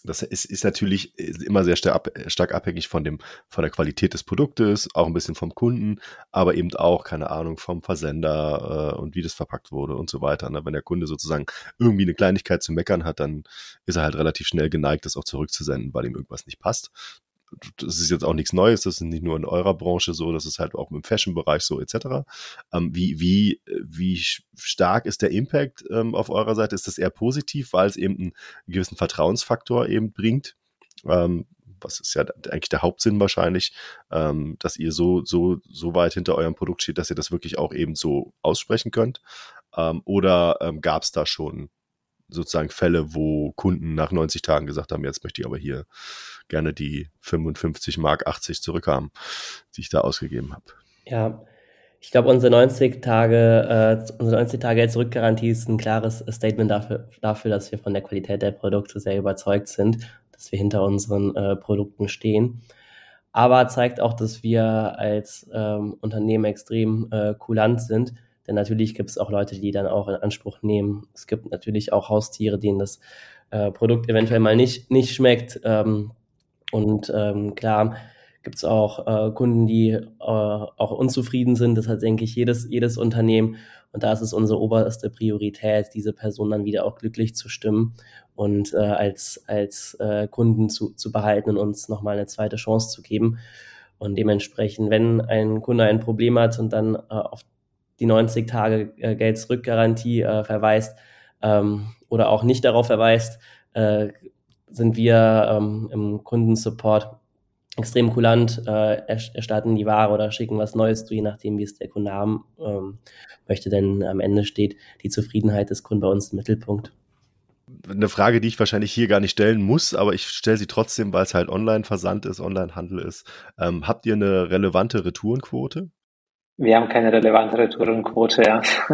S1: das ist, ist natürlich immer sehr stark, stark abhängig von dem, von der Qualität des Produktes, auch ein bisschen vom Kunden, aber eben auch, keine Ahnung, vom Versender äh, und wie das verpackt wurde und so weiter. Ne? Wenn der Kunde sozusagen irgendwie eine Kleinigkeit zu meckern hat, dann ist er halt relativ schnell geneigt, das auch zurückzusenden, weil ihm irgendwas nicht passt das ist jetzt auch nichts Neues, das ist nicht nur in eurer Branche so, das ist halt auch im Fashion-Bereich so, etc. Ähm, wie, wie, wie stark ist der Impact ähm, auf eurer Seite? Ist das eher positiv, weil es eben einen gewissen Vertrauensfaktor eben bringt? Ähm, was ist ja eigentlich der Hauptsinn wahrscheinlich, ähm, dass ihr so, so, so weit hinter eurem Produkt steht, dass ihr das wirklich auch eben so aussprechen könnt? Ähm, oder ähm, gab es da schon sozusagen Fälle, wo Kunden nach 90 Tagen gesagt haben, jetzt möchte ich aber hier gerne die 55 Mark 80 zurückhaben, die ich da ausgegeben habe.
S2: Ja, ich glaube, unsere 90 Tage, äh, unsere 90 Tage Zurückgarantie ist ein klares Statement dafür, dafür, dass wir von der Qualität der Produkte sehr überzeugt sind, dass wir hinter unseren äh, Produkten stehen. aber zeigt auch, dass wir als ähm, Unternehmen extrem äh, kulant sind. Denn natürlich gibt es auch Leute, die dann auch in Anspruch nehmen. Es gibt natürlich auch Haustiere, denen das äh, Produkt eventuell mal nicht, nicht schmeckt. Ähm, und ähm, klar gibt es auch äh, Kunden, die äh, auch unzufrieden sind. Das hat, denke ich, jedes, jedes Unternehmen. Und da ist es unsere oberste Priorität, diese Person dann wieder auch glücklich zu stimmen und äh, als, als äh, Kunden zu, zu behalten und uns nochmal eine zweite Chance zu geben. Und dementsprechend, wenn ein Kunde ein Problem hat und dann äh, auf die 90 Tage äh, Geld-Zurück-Garantie äh, verweist ähm, oder auch nicht darauf verweist, äh, sind wir ähm, im Kundensupport extrem kulant, äh, erstatten die Ware oder schicken was Neues zu, je nachdem, wie es der Kunde haben ähm, möchte. Denn am Ende steht die Zufriedenheit des Kunden bei uns im Mittelpunkt.
S1: Eine Frage, die ich wahrscheinlich hier gar nicht stellen muss, aber ich stelle sie trotzdem, weil es halt Online-Versand ist, Online-Handel ist. Ähm, habt ihr eine relevante Retourenquote?
S3: Wir haben keine relevante Retourenquote, ja. [laughs]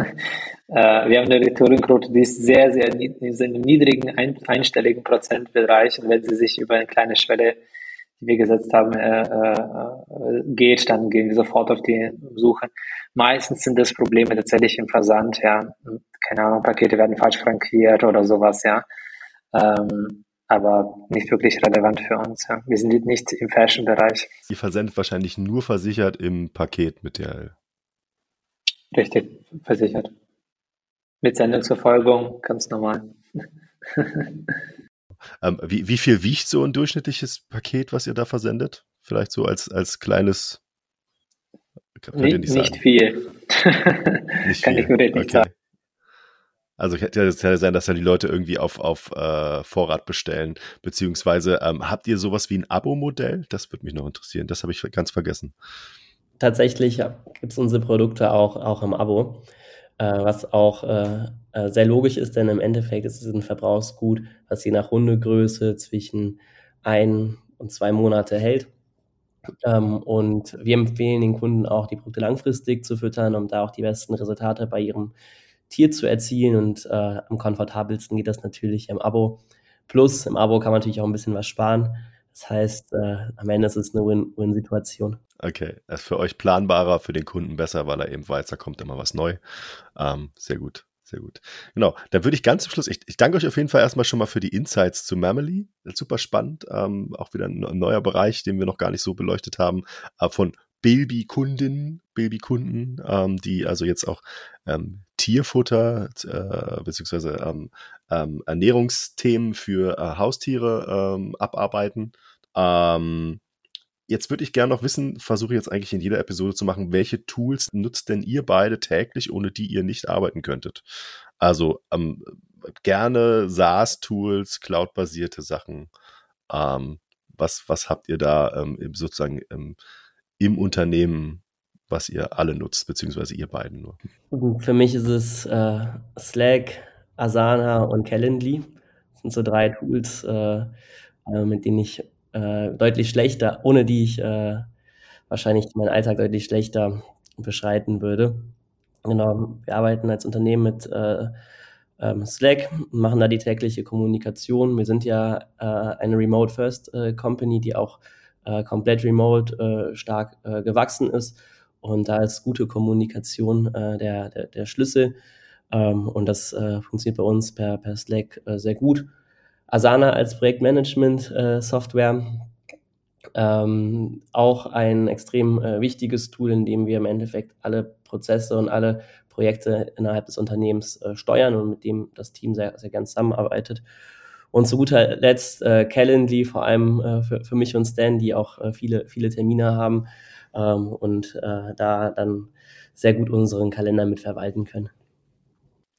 S3: äh, wir haben eine Retourenquote, die ist sehr, sehr in niedrigen, ein, einstelligen Prozentbereich. Und wenn Sie sich über eine kleine Schwelle die wir gesetzt haben, äh, äh, geht, dann gehen wir sofort auf die Suche. Meistens sind das Probleme tatsächlich im Versand, ja. Keine Ahnung, Pakete werden falsch frankiert oder sowas, ja. Ähm, aber nicht wirklich relevant für uns. Ja. Wir sind nicht im Fashion-Bereich.
S1: Sie versendet wahrscheinlich nur versichert im Paket mit DHL.
S3: Richtig, versichert. Mit Sendungsverfolgung, ganz normal. [laughs]
S1: Ähm, wie, wie viel wiegt so ein durchschnittliches Paket, was ihr da versendet? Vielleicht so als, als kleines.
S3: Nicht, nicht, nicht, viel.
S1: nicht [laughs] Kann viel. ich nur nicht okay. sagen. Also es ja sein, dass ja die Leute irgendwie auf, auf äh, Vorrat bestellen. Beziehungsweise ähm, habt ihr sowas wie ein Abo-Modell? Das würde mich noch interessieren. Das habe ich ganz vergessen.
S2: Tatsächlich gibt es unsere Produkte auch, auch im Abo äh, was auch äh, äh, sehr logisch ist, denn im Endeffekt ist es ein Verbrauchsgut, was je nach Hundegröße zwischen ein und zwei Monate hält. Ähm, und wir empfehlen den Kunden auch, die Produkte langfristig zu füttern, um da auch die besten Resultate bei ihrem Tier zu erzielen. Und äh, am komfortabelsten geht das natürlich im Abo. Plus, im Abo kann man natürlich auch ein bisschen was sparen. Das heißt, äh, am Ende ist es eine Win-Win-Situation.
S1: Okay, das ist für euch planbarer, für den Kunden besser, weil er eben weiß, da kommt immer was neu. Ähm, sehr gut, sehr gut. Genau, dann würde ich ganz zum Schluss, ich, ich danke euch auf jeden Fall erstmal schon mal für die Insights zu Mamily. Super spannend, ähm, auch wieder ein, neuer Bereich, den wir noch gar nicht so beleuchtet haben, äh, von Babykunden, Babykunden, ähm, die also jetzt auch ähm, Tierfutter äh, beziehungsweise ähm, ähm, Ernährungsthemen für äh, Haustiere ähm, abarbeiten. Ähm, Jetzt würde ich gerne noch wissen, versuche jetzt eigentlich in jeder Episode zu machen, welche Tools nutzt denn ihr beide täglich, ohne die ihr nicht arbeiten könntet? Also ähm, gerne SaaS-Tools, Cloud-basierte Sachen. Ähm, was, was habt ihr da ähm, sozusagen im Unternehmen, was ihr alle nutzt, beziehungsweise ihr beiden nur?
S2: Für mich ist es äh, Slack, Asana und Calendly. Das sind so drei Tools, äh, äh mit denen ich äh, deutlich schlechter, ohne die ich äh, wahrscheinlich meinen Alltag deutlich schlechter beschreiten würde. Genau, wir arbeiten als Unternehmen mit äh, ähm, Slack, machen da die tägliche Kommunikation. Wir sind ja eine Remote First äh, Company, die auch äh, komplett remote äh, stark äh, gewachsen ist. Und da ist gute Kommunikation äh, der, der, der Schlüssel. Ähm, und das äh, funktioniert bei uns per, per Slack äh, sehr gut. Asana als Projektmanagement-Software. Ähm, auch ein extrem äh, wichtiges Tool, in dem wir im Endeffekt alle Prozesse und alle Projekte innerhalb des Unternehmens äh, steuern und mit dem das Team sehr, sehr gern zusammenarbeitet. Und zu guter Letzt äh, Calendly, vor allem äh, für, für mich und Stan, die auch äh, viele, viele Termine haben ähm, und äh, da dann sehr gut unseren Kalender mit verwalten können.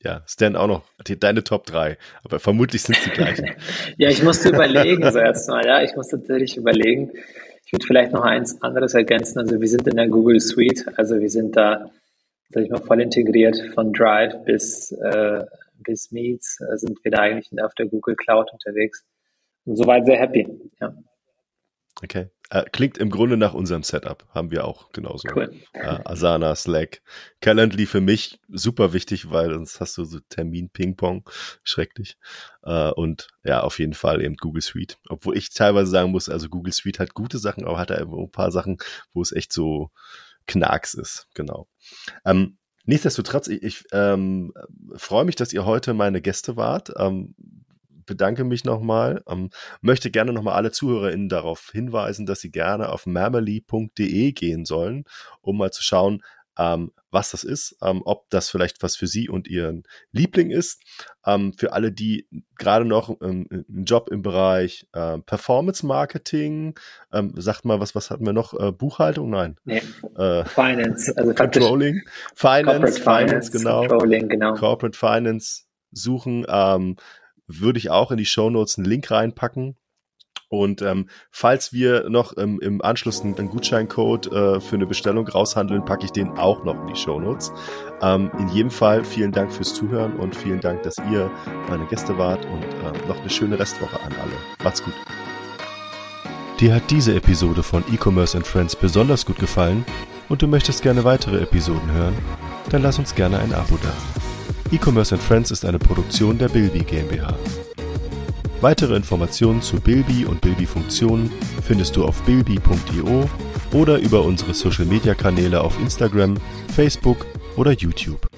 S1: Ja, Stan auch noch. Deine Top 3. Aber vermutlich sind es die gleichen. [laughs]
S3: ja, ich musste überlegen so erstmal. Ja, ich musste natürlich überlegen. Ich würde vielleicht noch eins anderes ergänzen. Also wir sind in der Google Suite. Also wir sind da, sag ich mal, voll integriert von Drive bis, äh, bis Meets. Äh, sind wir da eigentlich auf der Google Cloud unterwegs. Und soweit sehr happy. Ja.
S1: Okay. Äh, klingt im Grunde nach unserem Setup. Haben wir auch genauso. Cool. Äh, Asana, Slack. Calendly für mich super wichtig, weil sonst hast du so Termin-Ping-Pong. Schrecklich. Äh, und ja, auf jeden Fall eben Google Suite. Obwohl ich teilweise sagen muss, also Google Suite hat gute Sachen, aber hat da ein paar Sachen, wo es echt so Knacks ist. Genau. Ähm, Nichtsdestotrotz, ich, ich ähm, freue mich, dass ihr heute meine Gäste wart. Ähm, bedanke mich nochmal. Ähm, möchte gerne nochmal alle ZuhörerInnen darauf hinweisen, dass sie gerne auf mamily.de gehen sollen, um mal zu schauen, ähm, was das ist, ähm, ob das vielleicht was für Sie und Ihren Liebling ist. Ähm, für alle, die gerade noch einen Job im Bereich äh, Performance Marketing, ähm, sagt mal, was, was hatten wir noch? Äh, Buchhaltung? Nein. Nee.
S3: Äh, Finance,
S1: also Controlling. Finance, Finance, Finance, genau. Controlling, genau. Corporate Finance suchen. Ähm, würde ich auch in die Show Notes einen Link reinpacken. Und ähm, falls wir noch ähm, im Anschluss einen, Gutscheincode äh, für eine Bestellung raushandeln, packe ich den auch noch in die Shownotes. Ähm, in jedem Fall vielen Dank fürs Zuhören und vielen Dank, dass ihr meine Gäste wart und äh, noch eine schöne Restwoche an alle. Macht's gut. Dir hat diese Episode von E-Commerce and Friends besonders gut gefallen und du möchtest gerne weitere Episoden hören? Dann lass uns gerne ein Abo da. E-Commerce and Friends ist eine Produktion der Bilby GmbH. Weitere Informationen zu Bilby und Bilby-Funktionen findest du auf bilby.io oder über unsere Social-Media-Kanäle auf Instagram, Facebook oder YouTube.